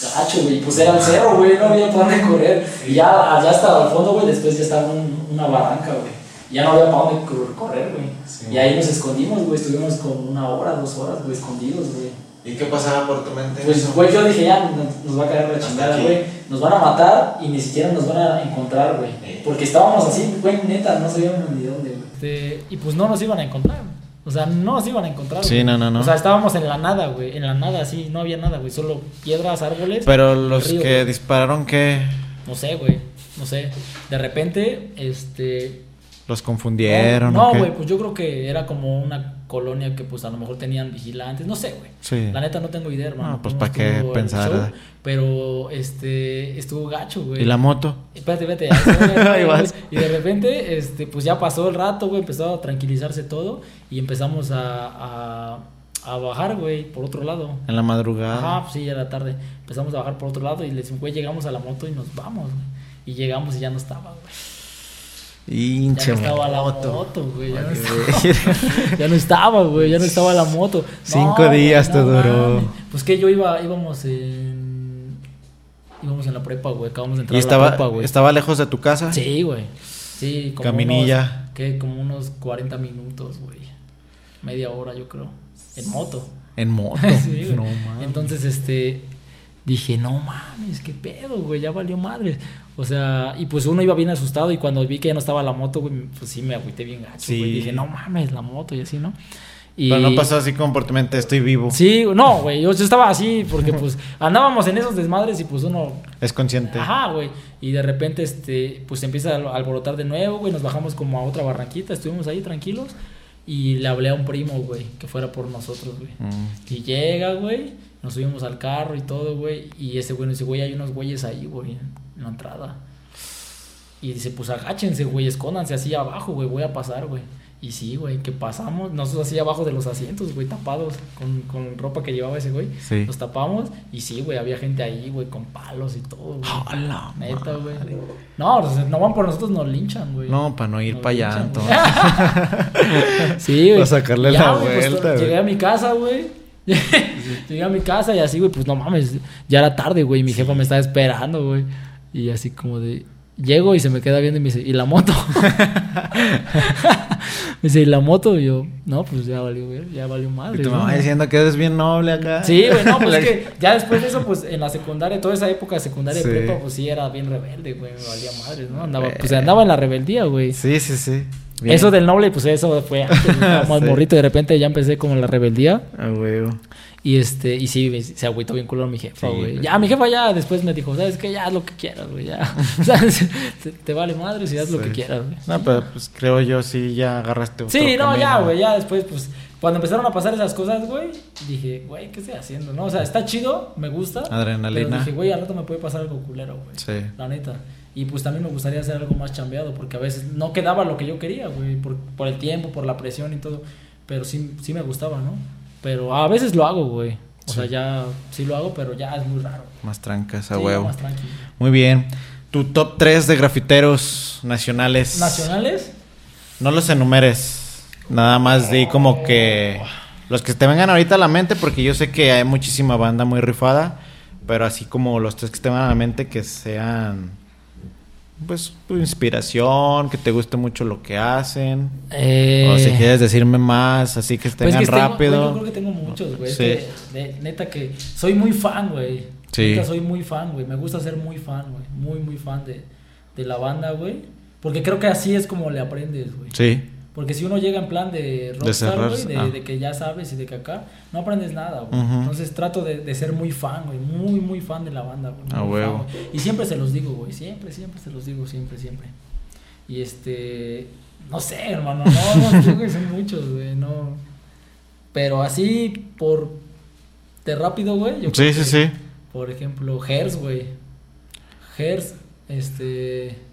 Gacho, güey, pues era el cerro, güey, no había para dónde correr. Y ya allá hasta el fondo, güey, después ya estaba un- una barranca, güey. Ya no había para dónde cor- correr, güey. Sí. Y ahí nos escondimos, güey, estuvimos como una hora, dos horas, güey, escondidos, güey. ¿Y qué pasaba por tu mente? en Pues, eso? güey, yo dije, ya nos, va a caer la chingada, güey. Nos van a matar y ni siquiera nos van a encontrar, güey. Sí. Porque estábamos así, güey, neta, no sabíamos ni dónde, güey. y pues no nos iban a encontrar. O sea, no nos iban a encontrar. Sí, güey. no, no, no. O sea, estábamos en la nada, güey. En la nada, así, no había nada, güey. Solo piedras, árboles. Pero los río, que güey. dispararon, ¿qué? No sé, güey. No sé. De repente, este. ¿Los confundieron? No, o qué? güey, pues yo creo que era como una colonia que, pues a lo mejor tenían vigilantes. No sé, güey. Sí. La neta no tengo idea, hermano. No, pues, cómo ¿pa' qué estuvo el pensar? show, Pero, este. Estuvo gacho, güey. ¿Y la moto? Espérate, espérate. ahí (laughs) vas. Y de repente, este, pues ya pasó el rato, güey, empezó a tranquilizarse todo y empezamos a, a, a bajar, güey, por otro lado. En la madrugada. Ajá, pues sí, ya era tarde. Empezamos a bajar por otro lado y le decimos, güey, llegamos a la moto y nos vamos, güey. Y llegamos y ya no estaba, güey. Ya no estaba la moto. güey. Ya, no estaba- ya no estaba, güey. Ya no estaba la moto. Cinco No, güey, días te duró. Pues que yo iba, íbamos en. Íbamos en la prepa, güey. Acabamos de entrar ¿Y a la prepa, güey. estaba lejos de tu casa? Sí, güey. Sí, como Caminilla. Unos, ¿Qué? Como unos 40 minutos, güey. Media hora, yo creo. En moto. En moto. (laughs) Sí, güey. Entonces, este. Dije, no mames, qué pedo, güey, ya valió madre. O sea, y pues uno iba bien asustado y cuando vi que ya no estaba la moto, güey, pues sí me agüité bien gacho, Sí. güey. Dije, no mames, la moto y así, ¿no? Y... Pero no pasó así como por tu mente, estoy vivo. Sí, no, güey, yo, yo estaba así porque pues (laughs) andábamos en esos desmadres y pues uno Es consciente. Ajá, güey. Y de repente, este, pues empieza a alborotar de nuevo, güey. Nos bajamos como a otra barranquita, estuvimos ahí tranquilos. Y le hablé a un primo, güey, que fuera por nosotros, güey. Mm. Y llega, güey, nos subimos al carro y todo, güey. Y ese güey nos dice, güey, hay unos güeyes ahí, güey, en la entrada. Y dice, pues agáchense, güey, escóndanse así abajo, güey, voy a pasar, güey. Y sí, güey, que pasamos, nosotros así abajo de los asientos, güey, tapados, con, con ropa que llevaba ese güey. Sí. Nos tapamos y sí, güey, había gente ahí, güey, con palos y todo, güey. ¡Hala, Neta, güey. No, o sea, no van por nosotros, nos linchan, güey. No, para no ir para allá, entonces. (laughs) sí, güey. (laughs) Para sacarle Ya, la pues, vuelta, güey. llegué a mi casa, güey. (laughs) llegué a mi casa y así, güey, pues no mames, ya era tarde, güey, mi jefa me estaba esperando, güey. Y así como de... Llego y se me queda viendo y me dice, ¿y la moto? (laughs) (laughs) me dice, ¿y la moto? Y yo, no, pues ya valió, güey, ya valió madre. Y tu mamá diciendo que eres bien noble acá. Sí, güey, no, pues es que ya después de eso, pues en la secundaria, toda esa época secundaria Sí. prepa, pues sí era bien rebelde, güey, me valía madre, ¿no? Andaba, pues andaba en la rebeldía, güey. Sí, sí, sí. Bien. Eso del noble, pues eso fue antes, más (laughs) Sí. morrito de repente ya empecé como la rebeldía. A huevo. Y este, y sí, se agüitó bien culo mi jefa, güey. ya, mi jefa ya después me dijo, ¿sabes qué? Ya haz lo que quieras, güey, ya. (laughs) ¿Sabes? Te, (laughs) te vale madre si haz lo que quieras, güey. No, pero pues creo yo sí ya agarraste otro Sí, no, camino. ya, güey, ya después, pues, cuando empezaron a pasar esas cosas, güey, dije, güey, ¿qué estoy haciendo? No, o sea, está chido, me gusta. Adrenalina. Pero dije, güey, al rato me puede pasar algo culero, güey. Sí. La neta. Y pues también me gustaría hacer algo más chambeado, porque a veces no quedaba lo que yo quería, güey, por, por el tiempo, por la presión y todo. Pero sí, sí me gustaba, ¿no? Pero a veces lo hago, güey. O sea, ya sí lo hago, pero ya es muy raro. Más trancas, a Sí, huevo. más. Muy bien. Tu top 3 de grafiteros nacionales. ¿Nacionales? No los enumeres. Nada más di como que los que te vengan ahorita a la mente, porque yo sé que hay muchísima banda muy rifada, pero así como los tres que te vengan a la mente que sean pues tu inspiración, que te guste mucho lo que hacen. Eh, O si quieres decirme más, así que pues tengo- güey, rápido. yo creo que tengo muchos, güey. Sí. de- neta que soy muy fan, güey. Sí. Neta soy muy fan, güey. Me gusta ser muy fan, güey. Muy, muy fan de, de la banda, güey. Porque creo que así es como le aprendes, güey. Sí, Porque si uno llega en plan de rockstar, güey, de, ah. de que ya sabes y de que acá, no aprendes nada, güey. Entonces trato de, de ser muy fan, güey. Muy, muy fan de la banda, güey. A muy fan, huevo. güey. y siempre se los digo, güey. Siempre, siempre se los digo, siempre, siempre. Y este... No sé, hermano. No, no, güey. Son muchos, güey. No... Pero así, por... De rápido, güey. yo sí, creo sí, que, sí. Por ejemplo, Hers, güey. Hers, este...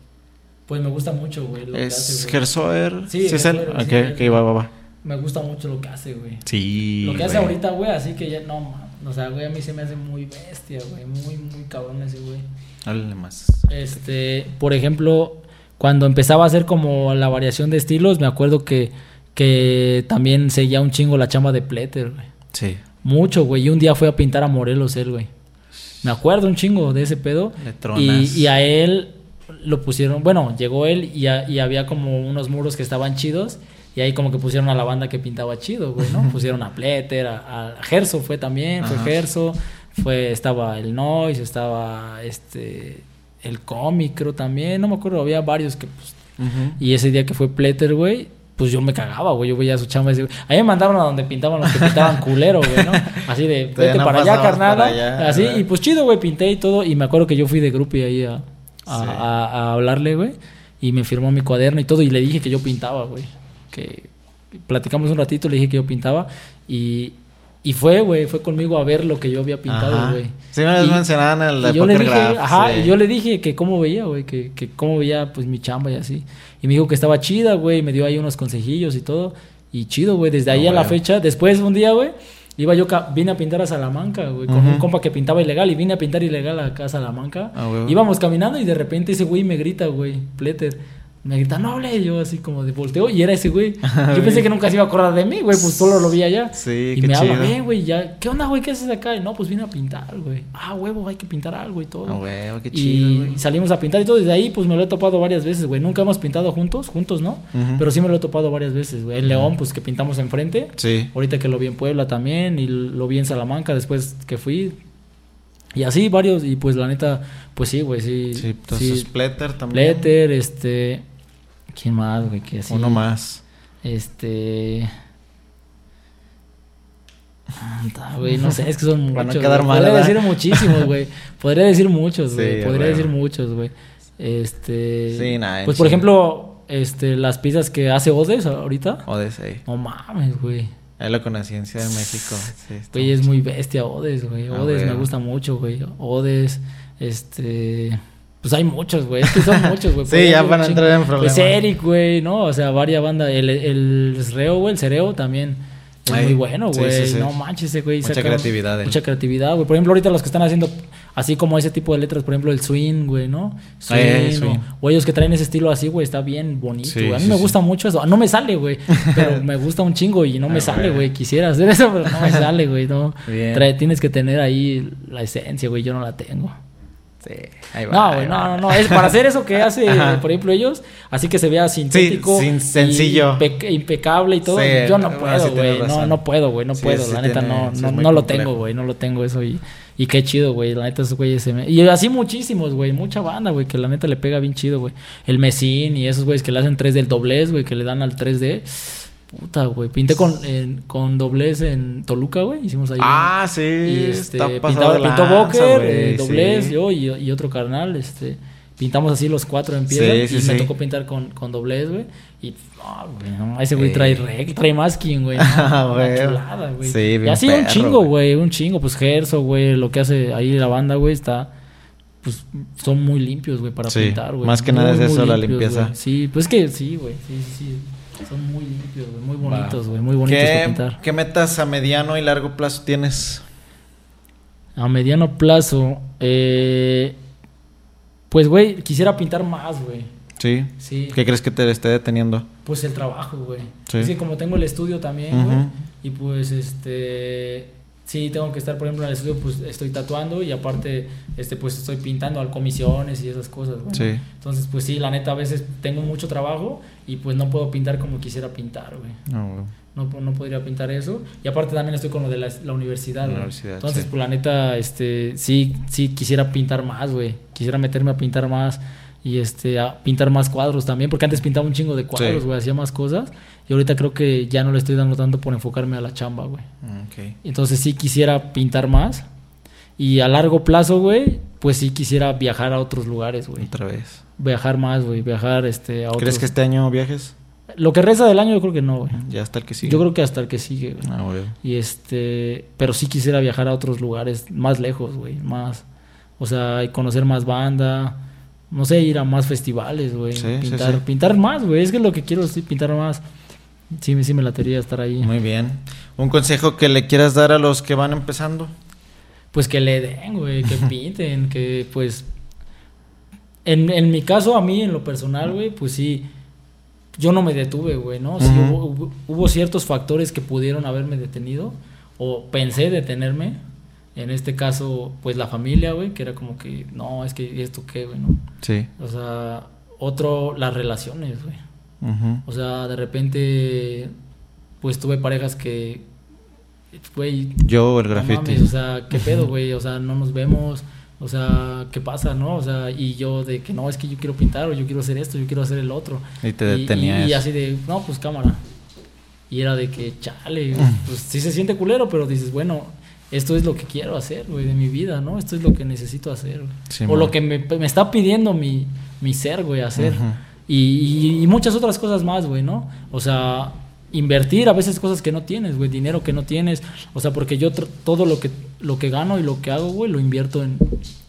Pues me gusta mucho, güey. lo que hace, Es güey. Gersoer. Sí, es él. Ok, sí, va, va, va. Me gusta mucho lo que hace, güey. Sí. lo que hace ahorita, güey, así que ya no, man. O sea, güey, a mí se me hace muy bestia, güey. Muy, muy cabrón ese, güey. Háblale más. Este, por ejemplo, cuando empezaba a hacer como la variación de estilos, me acuerdo que, que también seguía un chingo la chamba de Pletter, güey. Sí. Mucho, güey. Y un día fue a pintar a Morelos él, güey. Me acuerdo un chingo de ese pedo. Le Y, tronas. y a él lo pusieron, bueno, llegó él y, a- y había como unos muros que estaban chidos. Y ahí como que pusieron a la banda que pintaba chido, güey, ¿no? (laughs) pusieron a Pletter, a, a Gerso fue también, fue. Gerso. Fue, estaba el Noise, estaba este el cómic, creo también. No me acuerdo, había varios que pues, y ese día que fue Pletter, güey, pues yo me cagaba, güey. Yo veía su chamba y decía, ahí me mandaron a donde pintaban los que pintaban culero, güey, ¿no? (laughs) Así de, vete no para allá, para allá, Así, ¿verdad? y pues chido, güey, pinté y todo. Y me acuerdo que yo fui de grupo y ahí a, a, Sí. a- a hablarle, güey. Y me firmó mi cuaderno y todo. Y le dije que yo pintaba, güey. Que platicamos un ratito, le dije que yo pintaba. Y, y fue, güey, fue conmigo a ver lo que yo había pintado, güey. Sí, me lo mencionaban en la y yo le dije, Graph, ajá, sí. y yo le dije que cómo veía, güey, que, que cómo veía pues mi chamba y así. Y me dijo que estaba chida, güey, y me dio ahí unos consejillos y todo. Y chido, güey, desde ahí Ah, a la fecha, después un día, güey, iba yo, vine a pintar a Salamanca, güey, con un compa que pintaba ilegal y vine a pintar ilegal acá a Salamanca. Ah, güey. Íbamos caminando y de repente ese güey me grita, güey, Pletter. Me grita, no hable, yo así como de volteo y era ese güey. (laughs) Yo pensé que nunca se iba a acordar de mí, güey, pues solo lo vi allá. Sí, y qué me habla, chido. "Ven, güey, ya, ¿qué onda, güey? ¿Qué haces acá? Y no, pues vine a pintar, güey. Ah, huevo, hay que pintar algo y todo. Ah, güey, qué chido, y salimos a pintar y todo. Desde ahí, pues me lo he topado varias veces, güey. Nunca hemos pintado juntos, juntos, ¿no? Pero sí me lo he topado varias veces, güey. En León, pues que pintamos enfrente. Sí. Ahorita que lo vi en Puebla también. Y lo vi en Salamanca después que fui. Y así varios. Y pues la neta, pues sí, güey, sí. Sí, entonces sí. Splatter también. Pletter, este. ¿Quién más, güey? Que así. Uno más. Este. Anda, Güey, no sé, es que son (laughs) no muchos. quedar güey. mal, Podría ¿verdad? decir muchísimos, güey. (laughs) Podría decir muchos, Sí, güey. Podría decir muchos, güey. Este. Sí, nada, Pues por ejemplo, este, las pizzas que hace Odes ahorita. Odes, ahí. No mames, güey. Ahí lo conocí en Ciudad de México. Sí, Güey, es muy bestia Odes, güey. Ah, Odes me gusta mucho, güey. Odes, este... Pues hay muchos, güey. Es que son (laughs) muchos, güey. Sí, ya van a entrar en problemas. Pues Eric, güey, ¿no? O sea, varias bandas. El, el Cereo, güey, el Cereo también es Ay, muy bueno, güey. sí, sí. No manches, ese güey. Mucha saca creatividad, eh. Mucha creatividad, güey. Por ejemplo, ahorita los que están haciendo así como ese tipo de letras, por ejemplo, el swing, güey, ¿no? Swing, Eh, o- swing. O, ellos que traen ese estilo así, güey, está bien bonito. Güey. A mí me gusta mucho eso. No me sale, güey. Pero (laughs) me gusta un chingo y no me Ah, sale, güey. Quisiera hacer eso, pero no me (laughs) sale, güey. No. Trae- tienes que tener ahí la esencia, güey. Yo no la tengo. Sí, ahí va. No, ahí güey, no, va. no, no. Es para hacer eso que hace, (laughs) Ajá. por ejemplo, ellos, así que se vea sintético. sin- y sencillo. impe- impecable y todo. Sí, yo no puedo, sí güey. no, no puedo, güey. No Sí, puedo. sí la neta, tiene- no, sí no, no lo complejo. tengo, güey. No lo tengo eso. Y, y qué chido, güey. La neta, esos güeyes se me... Y así muchísimos, güey. Mucha banda, güey, que la neta le pega bien chido, güey. El Mesín y esos güeyes que le hacen 3 del doblez, güey, que le dan al 3D. Puta, güey. Pinté con, en- con doblez en Toluca, güey. Hicimos ahí. Ah, sí. Y este, pintaba- de pintó lanza, Boker, eh, doblez, sí. yo y, y otro carnal, este, pintamos así los cuatro en piedra Sí, sí, y me sí. tocó pintar con, con doblez, güey. Y no, güey, no, ese güey trae reg, trae masking, güey. (laughs) Ah, güey. chulada, güey. Sí, y bien así un perro, chingo, güey. un chingo, pues Gerso, güey, lo que hace ahí la banda, güey, está pues son muy limpios, güey, para Sí, pintar, güey. más que Muy, nada es eso, la limpios, limpieza. güey. Sí, pues es que sí, güey, sí, sí, sí. Son muy limpios, güey, muy bonitos, güey, muy bonitos para ¿Qué, pintar. ¿Qué metas a mediano y largo plazo tienes? A mediano plazo, eh, pues, güey, quisiera pintar más, güey. Sí. Sí. ¿Qué crees que te esté deteniendo? Pues el trabajo, güey. Sí. Es que como tengo el estudio también, güey. Y pues, este... Sí, tengo que estar, por ejemplo, en el estudio, pues estoy tatuando y aparte, este, pues estoy pintando al comisiones y esas cosas, güey. Sí. Entonces, pues sí, la neta, a veces tengo mucho trabajo y pues no puedo pintar como quisiera pintar, güey. No, güey. No, no podría pintar eso. Y aparte también estoy con lo de la, la universidad, La universidad, Entonces, sí. pues la neta, este, sí, sí quisiera pintar más, güey. Quisiera meterme a pintar más y este, a pintar más cuadros también, porque antes pintaba un chingo de cuadros, Sí. güey, hacía más cosas. Y ahorita creo que ya no le estoy dando tanto por enfocarme a la chamba, güey. Mm, Ok. Entonces sí quisiera pintar más. Y a largo plazo, güey, pues sí quisiera viajar a otros lugares, güey. Otra vez. Viajar más, güey, viajar este, a otros. ¿Crees que este año viajes? Lo que resta del año yo creo que no, güey. Ya hasta el que sigue. Yo creo que hasta el que sigue, güey. Ah, güey. Y este, pero sí quisiera viajar a otros lugares más lejos, güey, más, o sea, y conocer más banda, no sé, ir a más festivales, güey, Sí, sí, pintar, sí. pintar más, güey, es que es lo que quiero, sí, pintar más. Sí, sí me latería estar ahí. Muy bien. ¿Un consejo que le quieras dar a los que van empezando? Pues que le den, güey, que pinten, que pues en, en mi caso a mí en lo personal, güey, pues sí yo no me detuve, güey, ¿no? Sí, hubo- hubo ciertos factores que pudieron haberme detenido o pensé detenerme. En este caso, pues la familia, güey, que era como que, no, es que esto qué, güey, ¿no? Sí. O sea, otro, las relaciones, güey. O sea, de repente, pues tuve parejas que, güey, Yo, el no graffiti. mames, o sea, ¿qué pedo, güey? O sea, no nos vemos. O sea, ¿qué pasa, no? O sea, y yo de que no, es que yo quiero pintar o yo quiero hacer esto, yo quiero hacer el otro. Y te detenía Y, así de, no, pues cámara. Y era de que, chale, (laughs) pues sí se siente culero, pero dices, bueno, esto es lo que quiero hacer, güey, de mi vida, ¿no? Esto es lo que necesito hacer, güey. Sí, o man. lo que me, me está pidiendo mi, mi ser, güey, hacer. Ujú. Y, y- y muchas otras cosas más, güey, ¿no? O sea, invertir a veces cosas que no tienes, güey, dinero que no tienes. O sea, porque yo todo lo que, lo que gano y lo que hago, güey, lo invierto en,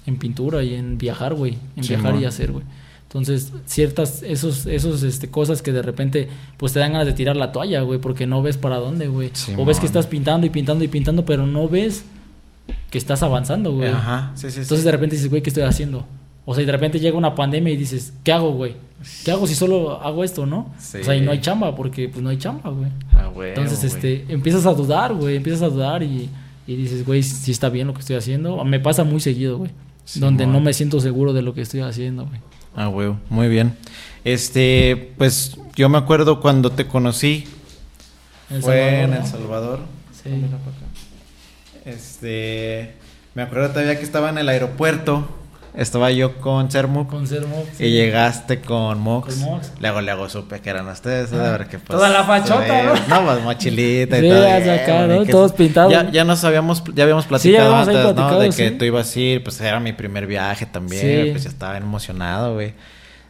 en pintura y en viajar, güey. En Sí, viajar y hacer, güey. Entonces, ciertas, esos, esos, este, cosas que de repente, pues te dan ganas de tirar la toalla, güey, porque no ves para dónde, güey. Sí, o ves que estás pintando y pintando y pintando, pero no ves que estás avanzando, güey. Ajá. Sí, sí. Entonces de repente dices, güey, ¿qué estoy haciendo? O sea, y de repente llega una pandemia y dices, ¿qué hago, güey? ¿Qué hago si solo hago esto, no? Sí. O sea, y no hay chamba, porque pues no hay chamba, güey. Ah, güey, Entonces, güey. este, empiezas a dudar, güey, empiezas a dudar y, y dices, güey, si está bien lo que estoy haciendo. Me pasa muy seguido, güey. Sí, donde no me siento seguro de lo que estoy haciendo, güey. Ah, güey. Muy bien. Este, pues yo me acuerdo cuando te conocí. El fue Salvador, en ¿no? El Salvador. Sí. Este, me acuerdo todavía que estaba en el aeropuerto. Estaba yo con Sermuk. Con Sermo. Y llegaste con Mox. Con Mox. Luego, luego supe que eran ustedes. Ah, a ver qué toda la fachota, ¿no? No, pues mochilita y (laughs) Sí, todo. acá, ¿no? Todos pintados. Ya, ya nos habíamos, ya habíamos Sí, platicado antes, ¿no? De que tú ibas a ir, pues era mi primer viaje también. Pues ya estaba emocionado, güey.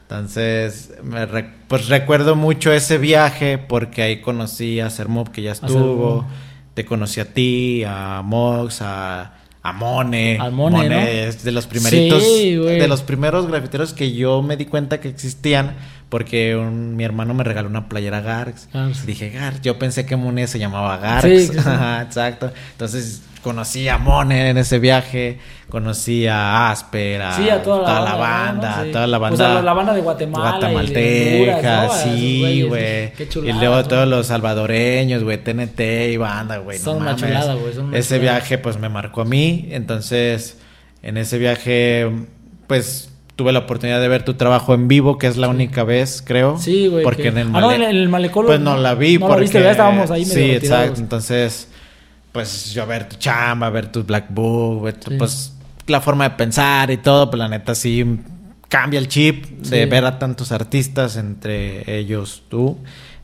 Entonces, me re- pues recuerdo mucho ese viaje porque ahí conocí a Sermob que ya estuvo. Te conocí a ti, a Mox, a, a Mone. Al Mone, ¿no? es de los primeritos, Sí, de los primeros grafiteros que yo me di cuenta que existían porque un- mi hermano me regaló una playera Garx. Garx. Dije Garx, yo pensé que Mone se llamaba Garx. Sí, sí, (laughs) sí. Ajá, exacto. Entonces conocí a Mone en ese viaje, conocí a Asper, a, Sí, a toda la la banda, banda, ¿no? Sí. toda la banda. O sea, la banda de Guatemala y de Honduras, Guatemalteca, ¿no? A esos sí, güeyes, güey. qué Y luego todos los salvadoreños, güey, TNT y banda, güey. Son no una chulada, güey, Ese chulada. viaje, pues, me marcó a mí. Entonces, en ese viaje, pues, tuve la oportunidad de ver tu trabajo en vivo, que es la única vez, creo. Sí, güey. Porque que- en el Ah, no, en el malecón. Pues no la vi no porque... la viste, ya estábamos ahí medio Sí, retirados. exacto. Entonces, pues yo ver tu chamba, ver tu Black Book, ver tu- Sí. pues la forma de pensar y todo, pues la neta sí cambia el chip de Sí. ver a tantos artistas, entre ellos tú.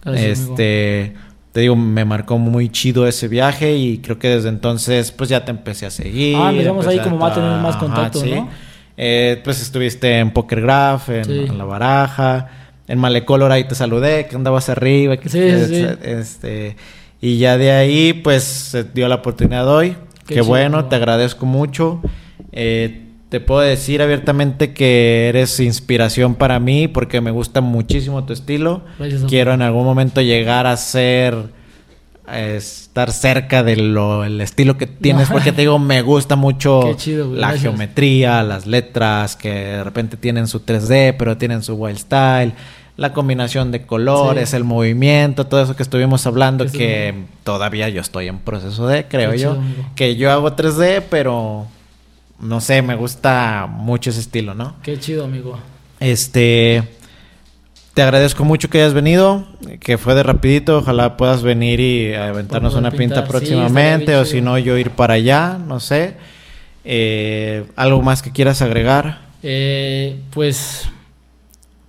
Gracias, amigo. este, te digo, me marcó muy chido ese viaje y creo que desde entonces pues ya te empecé a seguir. Ah, empezamos ahí como a tener más contacto, ¿no? Eh, pues estuviste en Poker Graph, en, Sí. en La Baraja, en Malecolor ahí te saludé, que andabas arriba, que Sí, este y ya de ahí pues se dio la oportunidad hoy. Qué bueno, te agradezco mucho. Eh, te puedo decir abiertamente que eres inspiración para mí porque me gusta muchísimo tu estilo. Gracias. Quiero en algún momento llegar a ser estar cerca de lo el estilo que tienes porque te digo me gusta mucho (laughs) Qué chido, güey, la gracias. geometría, las letras que de repente tienen su 3D, pero tienen su wild style, la combinación de colores, Sí. el movimiento, todo eso que estuvimos hablando que todavía yo estoy en proceso de, creo Qué yo, chido, que yo hago 3D, pero no sé, me gusta mucho ese estilo, ¿no? Qué chido, amigo. Este, te agradezco mucho que hayas venido, que fue de rapidito, ojalá puedas venir y aventarnos una pinta pintar. Próximamente, o si no yo ir para allá, no sé. Eh, ¿Algo más que quieras agregar? Eh, pues,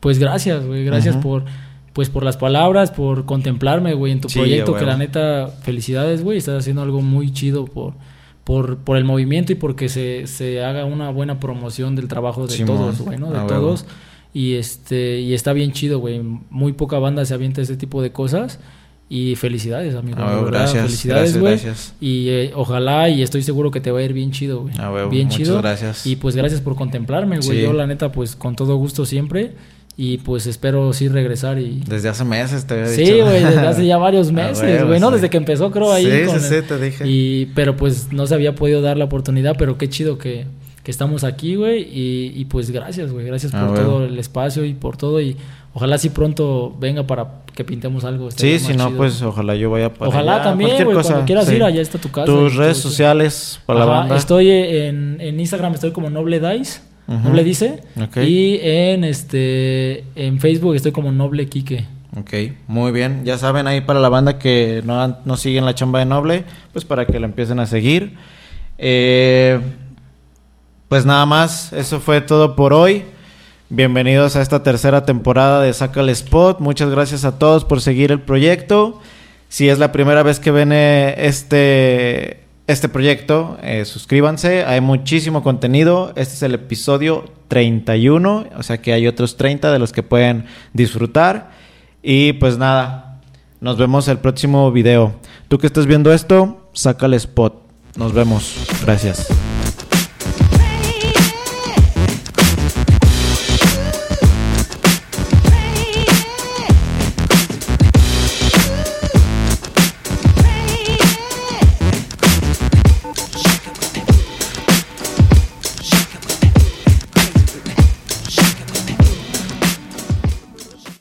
pues gracias, güey. Gracias por, pues por las palabras, por contemplarme, güey, en tu Sí, proyecto. Que la neta, felicidades, güey. Estás haciendo algo muy chido por, por, por el movimiento y porque se, se haga una buena promoción del trabajo de Simón, todos, güey, ¿no? De todos. Y este, y está bien chido, güey. Muy poca banda se avienta ese tipo de cosas. Y felicidades, amigo. A de huevo, verdad, gracias, Felicidades, güey. Y eh, ojalá y estoy seguro que te va a ir bien chido, güey. A huevo, bien muchas chido. gracias. Y pues gracias por contemplarme, güey. Sí. Yo la neta pues con todo gusto siempre y pues espero sí regresar y Desde hace meses te había Sí, dicho. güey, desde hace ya (laughs) varios A meses, huevo, güey, ¿no? sí. Desde que empezó creo ahí Sí, con sí, el- sí, te dije. Y pero pues no se había podido dar la oportunidad, pero qué chido que, que estamos aquí, güey, y, y pues gracias, güey, gracias A por todo el espacio y por todo y ojalá sí pronto venga para que pintemos algo. Sí, si no, chido. pues ojalá yo vaya para Ojalá allá, también, güey, cuando quieras sí. ir, allá está tu casa. Tus redes sociales para la banda. Estoy en, en Instagram, estoy como Noble Dice. Noble Dice. Y en este en Facebook estoy como Noble Quique. Ok, muy bien. Ya saben ahí para la banda que no, no siguen la chamba de Noble, pues para que la empiecen a seguir. Eh, pues nada más, eso fue todo por hoy. Bienvenidos a esta tercera temporada de Saca el Spot. Muchas gracias a todos por seguir el proyecto. Si es la primera vez que ven este, este proyecto, eh, suscríbanse. Hay muchísimo contenido. Este es el episodio 31, o sea que hay otros 30 de los que pueden disfrutar. Y pues nada, nos vemos el próximo video. Tú que estás viendo esto, saca el spot. Nos vemos. Gracias.